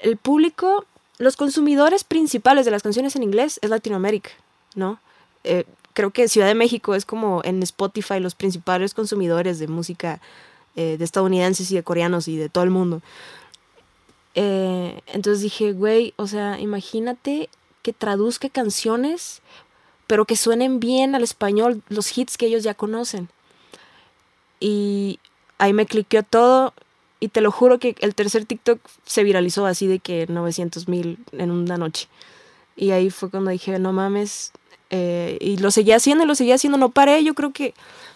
el público, los consumidores principales de las canciones en inglés es Latinoamérica, ¿no? Eh, creo que Ciudad de México es como en Spotify los principales consumidores de música eh, de estadounidenses y de coreanos y de todo el mundo. Eh, entonces dije, güey, o sea, imagínate que traduzca canciones, pero que suenen bien al español, los hits que ellos ya conocen. Y ahí me cliqueó todo y te lo juro que el tercer TikTok se viralizó así de que 900 mil en una noche. Y ahí fue cuando dije, no mames. Eh, y lo seguía haciendo y lo seguía haciendo, no paré. Yo creo que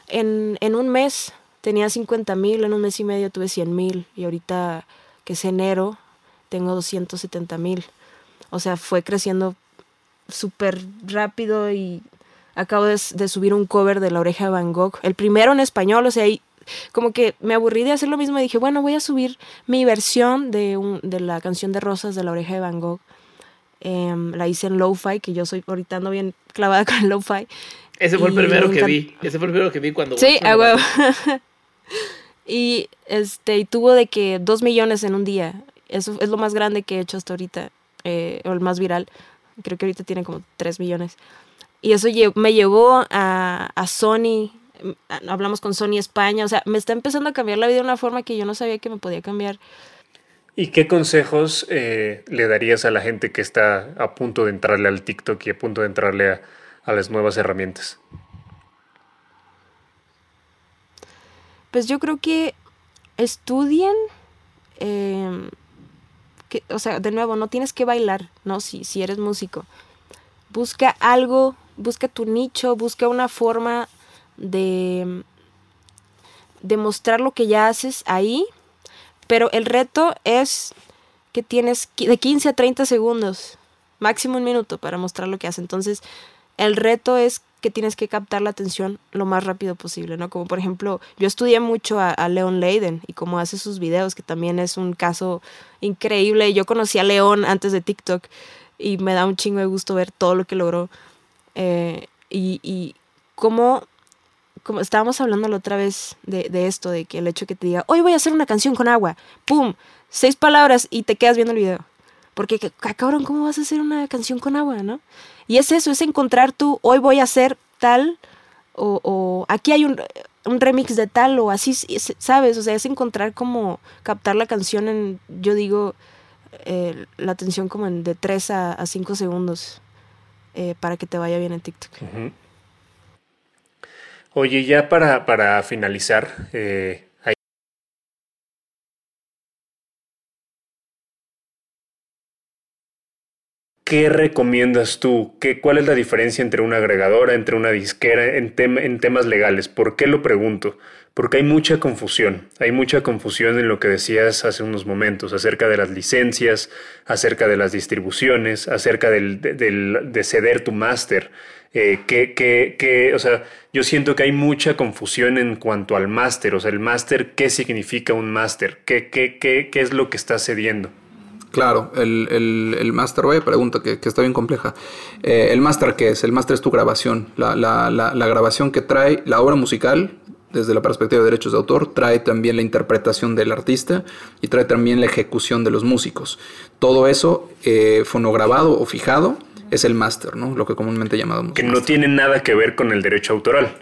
en, en un mes tenía 50 mil, en un mes y medio tuve 100 mil. Y ahorita, que es enero, tengo 270 mil. O sea, fue creciendo súper rápido y acabo de, de, subir un cover de La Oreja de Van Gogh. El primero en español, o sea, como que me aburrí de hacer lo mismo y dije, bueno, voy a subir mi versión de, un, de la canción de Rosas de la oreja de Van Gogh. Em, la hice en lo-fi, que yo soy ahorita ando bien clavada (laughs) con lo-fi. Ese fue el primero que vi. Ese fue el primero que vi cuando. Sí, a huevo. (laughs) y este, y tuvo de que dos millones en un día. Eso es lo más grande que he hecho hasta ahorita. Eh, o el más viral. Creo que ahorita tiene como tres millones. Y eso me llevó a, a Sony hablamos con Sony España, o sea, me está empezando a cambiar la vida de una forma que yo no sabía que me podía cambiar. ¿Y qué consejos eh, le darías a la gente que está a punto de entrarle al TikTok y a punto de entrarle a, las nuevas herramientas? Pues yo creo que estudien, em, que, o sea, de nuevo, no tienes que bailar, ¿no? Si, si eres músico. Busca algo, busca tu nicho, busca una forma de, demostrar lo que ya haces ahí, pero el reto es que tienes de 15 a 30 segundos, máximo un minuto para mostrar lo que haces. Entonces, el reto es que tienes que captar la atención lo más rápido posible, ¿no? Como por ejemplo, yo estudié mucho a, Leon Leiden y cómo hace sus videos, que también es un caso increíble. Yo conocí a León antes de TikTok y me da un chingo de gusto ver todo lo que logró. Eh, y cómo como estábamos hablando la otra vez de, esto, de que el hecho que te diga, hoy voy a hacer una canción con agua, ¡pum! Seis palabras y te quedas viendo el video. Porque, cabrón, ¿cómo vas a hacer una canción con agua, no? Y es eso, es encontrar tú, hoy voy a hacer tal, o, aquí hay un, remix de tal, o así, ¿sabes? O sea, es encontrar como captar la canción en, yo digo, eh, la atención como en de 3 a, 5 segundos eh, para que te vaya bien en TikTok. Oye, ya para, para finalizar, eh, ¿qué recomiendas tú? ¿Qué, ¿Cuál es la diferencia entre una agregadora, entre una disquera en, en temas legales? ¿Por qué lo pregunto? Porque hay mucha confusión, hay mucha confusión en lo que decías hace unos momentos acerca de las licencias, acerca de las distribuciones, acerca del, de ceder tu máster. Eh, que, que, o sea, yo siento que hay mucha confusión en cuanto al máster, o sea, el máster, ¿qué significa un máster? ¿Qué, qué, qué, ¿Qué es lo que está cediendo? Claro, el, el, el máster, vaya pregunta que, que, está bien compleja. Eh, ¿El máster qué es? El máster es tu grabación, la, la, la, la, grabación que trae la obra musical desde la perspectiva de derechos de autor, trae también la interpretación del artista y trae también la ejecución de los músicos. Todo eso eh, fonograbado o fijado es el máster, ¿no? Lo que comúnmente llamamos. Que no tiene nada que ver con el derecho autoral.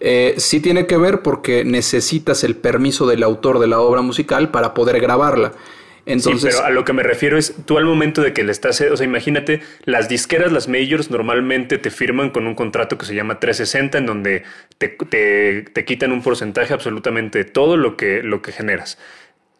Eh, sí tiene que ver porque necesitas el permiso del autor de la obra musical para poder grabarla. Entonces, sí, pero a lo que me refiero es, tú al momento de que le estás, o sea, imagínate, las disqueras, las majors, normalmente te firman con un contrato que se llama 360, en donde te, te, te quitan un porcentaje absolutamente de todo lo que, lo que generas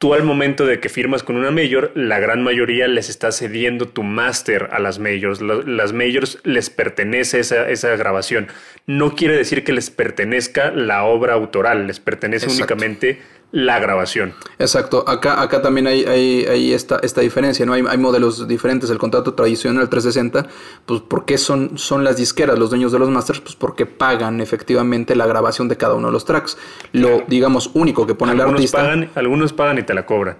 tú al momento de que firmas con una mayor, la gran mayoría les está cediendo tu máster a las majors. Las majors les pertenece esa, esa, grabación. No quiere decir que les pertenezca la obra autoral, les pertenece Exacto. únicamente la grabación. Exacto, acá, acá también hay, hay, hay esta, esta diferencia, ¿no? Hay, hay, modelos diferentes, el contrato tradicional 360, pues porque son, son las disqueras, los dueños de los masters, pues porque pagan efectivamente la grabación de cada uno de los tracks. Lo, digamos, único que pone algunos el artista. Pagan, algunos pagan y te la cobran.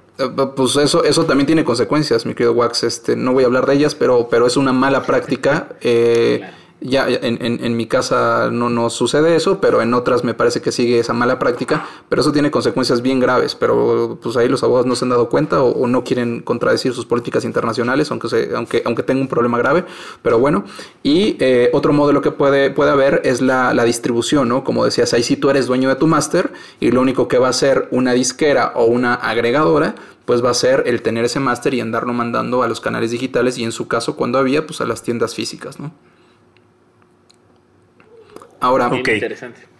Pues eso, eso también tiene consecuencias, mi querido Wax. Este, no voy a hablar de ellas, pero, pero es una mala práctica. Eh, ya en, en, en, mi casa no, no sucede eso, pero en otras me parece que sigue esa mala práctica, pero eso tiene consecuencias bien graves, pero pues ahí los abogados no se han dado cuenta o, no quieren contradecir sus políticas internacionales, aunque, se, aunque, aunque tenga un problema grave, pero bueno. Y eh, otro modelo que puede, puede haber es la, la, distribución, ¿no? Como decías, ahí si tú eres dueño de tu máster y lo único que va a ser una disquera o una agregadora, pues va a ser el tener ese máster y andarlo mandando a los canales digitales y en su caso cuando había, pues a las tiendas físicas, ¿no? Ahora, okay. interesante.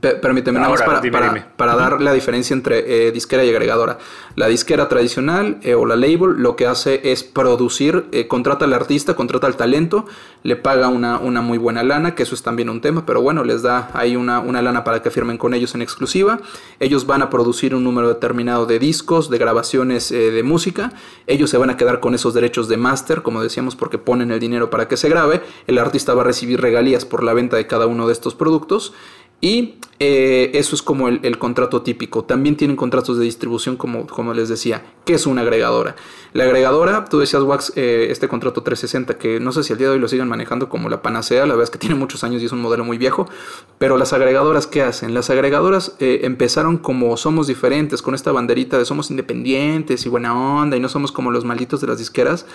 Permíteme, nada más para, dime, para, dime. para, dar la diferencia entre eh, disquera y agregadora. La disquera tradicional eh, o la label lo que hace es producir, eh, contrata al artista, contrata al talento, le paga una, una, muy buena lana, que eso es también un tema, pero bueno, les da ahí una, una lana para que firmen con ellos en exclusiva. Ellos van a producir un número determinado de discos, de grabaciones de música. Ellos se van a quedar con esos derechos de máster, como decíamos, porque ponen el dinero para que se grabe. El artista va a recibir regalías por la venta de cada uno de estos productos. Y eh, eso es como el, el, contrato típico. También tienen contratos de distribución, como, como les decía. ¿Qué es una agregadora? La agregadora, tú decías, Wax, eh, este contrato 360, que no sé si al día de hoy lo sigan manejando como la panacea, la verdad es que tiene muchos años y es un modelo muy viejo. Pero las agregadoras, ¿qué hacen? Las agregadoras eh, empezaron como somos diferentes, con esta banderita de somos independientes y buena onda y no somos como los malditos de las disqueras.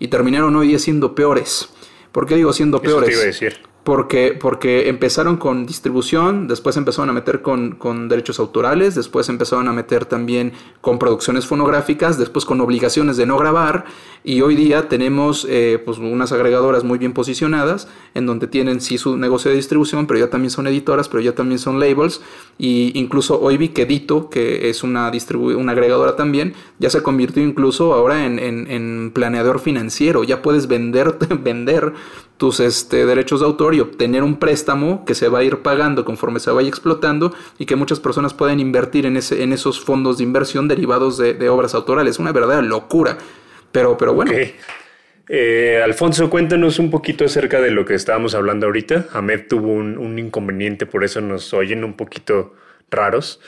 Y terminaron hoy día siendo peores. ¿Por qué digo siendo peores? Eso te iba a decir. Porque, porque empezaron con distribución, después empezaron a meter con, con, derechos autorales, después empezaron a meter también con producciones fonográficas, después con obligaciones de no grabar y hoy día tenemos eh, pues unas agregadoras muy bien posicionadas en donde tienen sí su negocio de distribución, pero ya también son editoras, pero ya también son labels y incluso hoy vi que Dito, que es una, una agregadora también, ya se convirtió incluso ahora en, en, en planeador financiero, ya puedes (laughs) vender, vender tus este, derechos de autor y obtener un préstamo que se va a ir pagando conforme se vaya explotando y que muchas personas pueden invertir en, ese, en esos fondos de inversión derivados de, de obras autorales. Una verdadera locura. Pero, pero bueno. Okay. Eh, Alfonso, cuéntanos un poquito acerca de lo que estábamos hablando ahorita. Ahmed tuvo un, un inconveniente, por eso nos oyen un poquito raros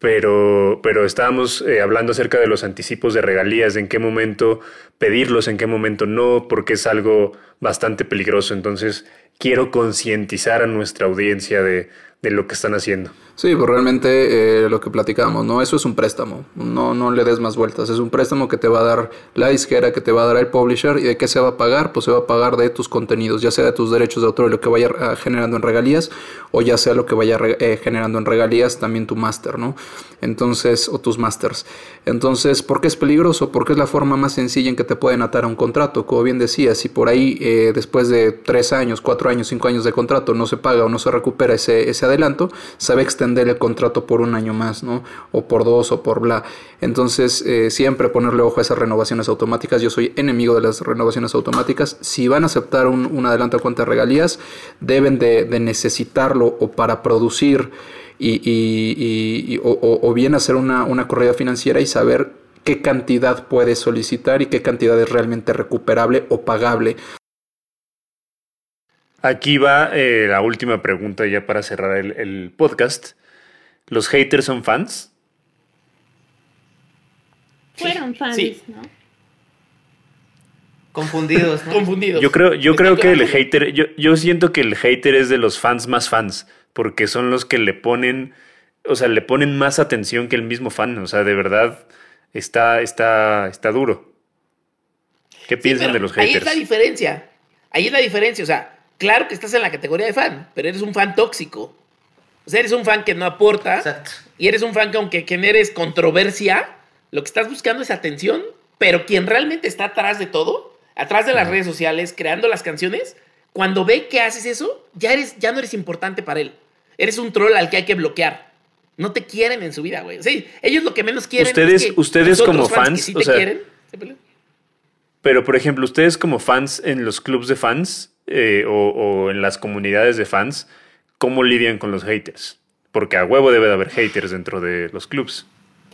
pero, pero estábamos eh, hablando acerca de los anticipos de regalías, en qué momento pedirlos, en qué momento no, porque es algo bastante peligroso. Entonces, quiero concientizar a nuestra audiencia de, de lo que están haciendo. Sí, pues realmente eh, lo que platicamos, ¿no? Eso es un préstamo, no, no le des más vueltas, es un préstamo que te va a dar la disquera, que te va a dar el publisher, y de qué se va a pagar, pues se va a pagar de tus contenidos, ya sea de tus derechos de autor y lo que vaya ah, generando en regalías, o ya sea lo que vaya eh, generando en regalías también tu máster, ¿no? Entonces, o tus masters. Entonces, ¿por qué es peligroso? Porque es la forma más sencilla en que te pueden atar a un contrato, como bien decía, si por ahí eh, después de tres años, cuatro años, cinco años de contrato no se paga o no se recupera ese, ese adelanto, se va a extender el contrato por un año más, ¿no? O por dos o por bla. Entonces, eh, siempre ponerle ojo a esas renovaciones automáticas. Yo soy enemigo de las renovaciones automáticas. Si van a aceptar un, adelanto a cuenta de regalías, deben de, necesitarlo o para producir y, o, bien hacer una, una corrida financiera y saber qué cantidad puede solicitar y qué cantidad es realmente recuperable o pagable. Aquí va eh, la última pregunta ya para cerrar el, podcast. ¿Los haters son fans? Fueron fans, sí. ¿no? Confundidos. (laughs) Confundidos. Yo creo, yo creo que el hater, yo, yo siento que el hater es de los fans más fans, porque son los que le ponen, o sea, le ponen más atención que el mismo fan. O sea, de verdad está, está, está duro. ¿Qué piensan de los haters? Ahí es la diferencia. Ahí es la diferencia. O sea, claro que estás en la categoría de fan, pero eres un fan tóxico. O sea, eres un fan que no aporta. Exacto. Y eres un fan que aunque generes controversia, lo que estás buscando es atención, pero quien realmente está atrás de todo, atrás de las redes sociales, creando las canciones, cuando ve que haces eso, ya, eres, ya no eres importante para él. Eres un troll al que hay que bloquear. No te quieren en su vida, güey. Sí, ellos lo que menos quieren ustedes, es que ustedes como fans, fans que sí o te sea, quieren, se. Pero, por ejemplo, ustedes como fans en los clubs de fans eh, o, o en las comunidades de fans, ¿cómo lidian con los haters? Porque a huevo debe de haber haters dentro de los clubs.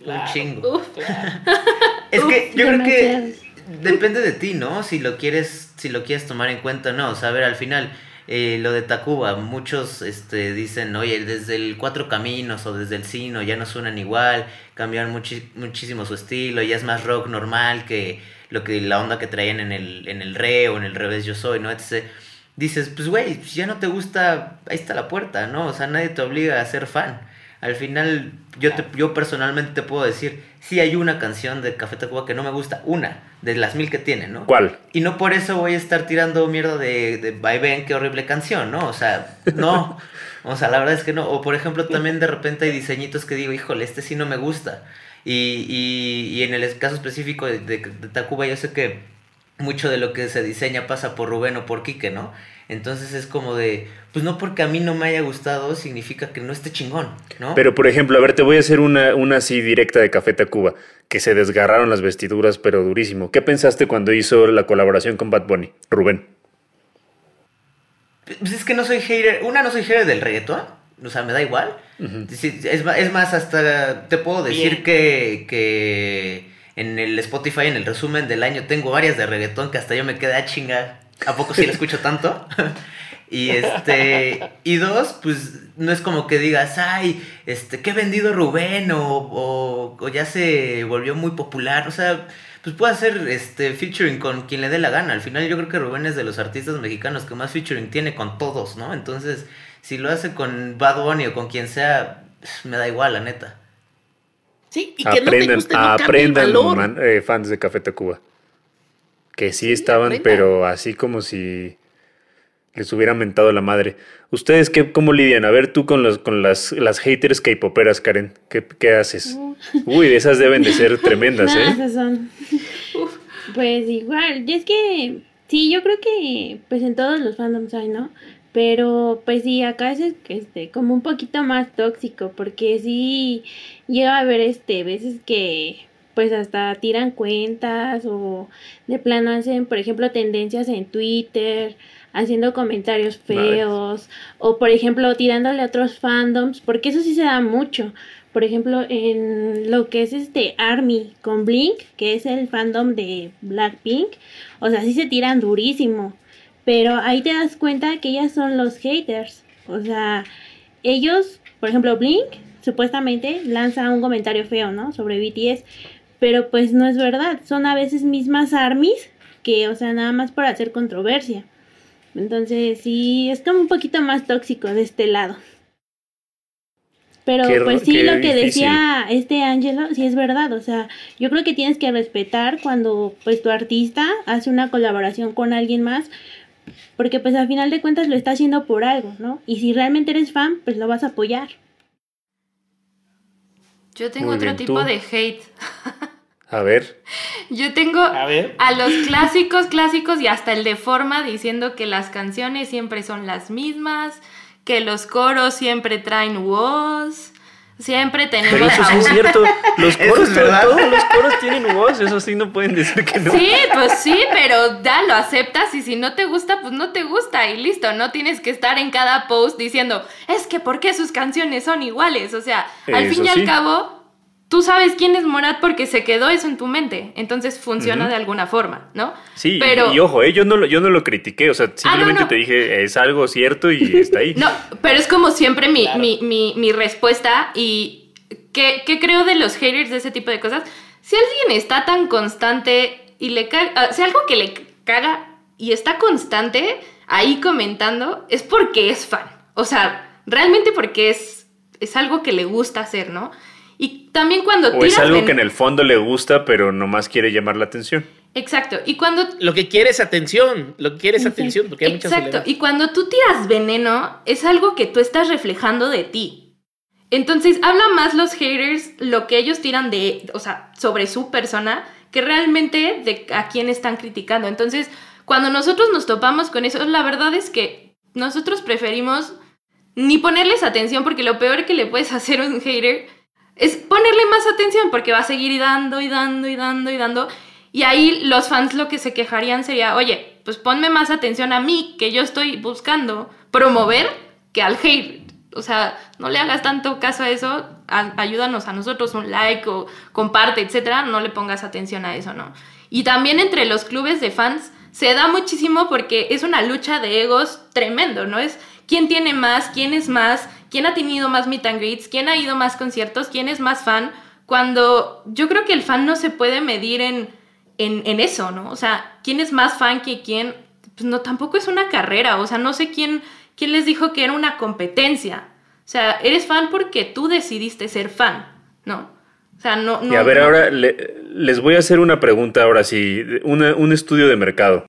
Un chingo. (laughs) Es que yo creo que depende de ti, ¿no? Si lo quieres, si lo quieres tomar en cuenta o no. O sea, a ver, al final, eh, lo de Tacuba, muchos este, dicen, oye, desde el Cuatro Caminos o desde el Sino ya no suenan igual, cambiaron muchi- muchísimo su estilo, ya es más rock normal que lo que la onda que traían en el, en el re o en el revés yo soy, ¿no? Etc. Dices, pues güey, si ya no te gusta, ahí está la puerta, ¿no? O sea, nadie te obliga a ser fan. Al final, yo, te, yo personalmente te puedo decir, sí hay una canción de Café Tacuba que no me gusta, una, de las mil que tiene, ¿no? ¿Cuál? Y no por eso voy a estar tirando mierda de, de Vaivén, qué horrible canción, ¿no? O sea, no. O sea, la verdad es que no. O por ejemplo, también de repente hay diseñitos que digo, híjole, este sí no me gusta. Y, y, y en el caso específico de, de, de Tacuba, yo sé que mucho de lo que se diseña pasa por Rubén o por Quique, ¿no? Entonces es como de, pues no porque a mí no me haya gustado significa que no esté chingón, ¿no? Pero, por ejemplo, a ver, te voy a hacer una, una así directa de Café Tacuba, que se desgarraron las vestiduras, pero durísimo. ¿Qué pensaste cuando hizo la colaboración con Bad Bunny? Rubén. Pues es que no soy hater, una no soy hater del reggaetón, o sea, me da igual. Es, ma- es más, hasta te puedo decir Bien. que, que en el Spotify, en el resumen del año, tengo varias de reggaetón que hasta yo me quedé a chinga. ¿A poco sí la escucho tanto? (laughs) y este, y dos, pues no es como que digas, ay, este, qué vendido Rubén o, o, o ya se volvió muy popular. O sea, pues puede hacer este featuring con quien le dé la gana. Al final yo creo que Rubén es de los artistas mexicanos que más featuring tiene con todos, ¿no? Entonces, si lo hace con Bad Bunny o con quien sea, me da igual, la neta. Sí, y que no te Aprendan, guste no aprendan valor. man- eh, fans de Café Tacuba. Que sí, estaban, aprendan. pero así como si les hubieran mentado la madre. ¿Ustedes qué, cómo lidian? A ver, tú con, los, con las, las haters K-poperas, Karen. ¿Qué, qué haces? Uy, esas deben de ser (laughs) tremendas, No, ¿eh? esas son. Pues igual, y es que sí, yo creo que pues en todos los fandoms hay, ¿no? Pero pues sí, acá es este como un poquito más tóxico, porque sí llega a haber este veces que pues hasta tiran cuentas o de plano hacen, por ejemplo, tendencias en Twitter, haciendo comentarios feos o por ejemplo tirándole a otros fandoms, porque eso sí se da mucho. Por ejemplo, en lo que es este Army con Blink, que es el fandom de Blackpink, o sea, sí se tiran durísimo, pero ahí te das cuenta que ellas son los haters. O sea, ellos, por ejemplo, Blink supuestamente lanza un comentario feo, ¿no? Sobre BTS, pero pues no es verdad, son a veces mismas armies que, o sea, nada más por hacer controversia. Entonces, sí, es como un poquito más tóxico de este lado. Pero Qué pues sí, lo que difícil. decía este Ángelo, sí es verdad, o sea, yo creo que tienes que respetar cuando pues tu artista hace una colaboración con alguien más, porque pues al final de cuentas lo está haciendo por algo, ¿no? Y si realmente eres fan, pues lo vas a apoyar. Yo tengo Muy otro bien, tipo ¿tú? de hate. (laughs) A ver. Yo tengo a, ver. los clásicos, clásicos y hasta el de forma diciendo que las canciones siempre son las mismas, que los coros siempre traen woz, siempre tenemos Pero eso sí es cierto. (laughs) Los coros, todos los coros tienen voz. Eso sí no pueden decir que no. Sí, pues sí, pero ya lo aceptas y si no te gusta, pues no te gusta y listo, no tienes que estar en cada post diciendo, es que ¿por qué sus canciones son iguales? O sea, al Eso fin y sí. al cabo, tú sabes quién es Morat porque se quedó eso en tu mente, entonces funciona Ujú. de alguna forma, ¿no? Sí, pero... y ojo, eh, yo, no lo, yo no lo critiqué. O sea, simplemente no. te dije, es algo cierto y (laughs) está ahí. No, pero es como siempre mi, mi, mi, mi respuesta y ¿qué, qué creo de los haters de ese tipo de cosas? Si alguien está tan constante y le cae, ah, si algo que le caga y está constante ahí comentando, es porque es fan. O sea, realmente porque es, es algo que le gusta hacer, ¿no? Y también cuando... O es algo que en el fondo le gusta, pero nomás quiere llamar la atención. Exacto. Y cuando... Lo que quiere es atención. Lo que quiere es atención, porque hay Exacto. Y cuando tú tiras veneno, es algo que tú estás reflejando de ti. Entonces, habla más los haters lo que ellos tiran de, o sea, sobre su persona, que realmente de a quién están criticando. Entonces, cuando nosotros nos topamos con eso, la verdad es que nosotros preferimos ni ponerles atención, porque lo peor que le puedes (laughs) hacer a un hater es ponerle más atención, porque va a seguir dando y dando y dando y dando. Y ahí los fans lo que se quejarían sería, oye, pues ponme más atención a mí, que yo estoy buscando promover, que al hater. O sea, no le hagas tanto caso a eso, ayúdanos a nosotros, un like o comparte, etcétera, no le pongas atención a eso, ¿no? Y también entre los clubes de fans se da muchísimo porque es una lucha de egos tremendo, ¿no? Es quién tiene más, quién es más, quién ha tenido más meet and greets, quién ha ido más conciertos, quién es más fan, cuando yo creo que el fan no se puede medir en, en, eso, ¿no? O sea, quién es más fan que quién, pues no, tampoco es una carrera, o sea, no sé quién, quién les dijo que era una competencia. O sea, eres fan porque tú decidiste ser fan, ¿no? O sea, no... no y a ver, ahora les voy a hacer una pregunta ahora sí, un estudio de mercado.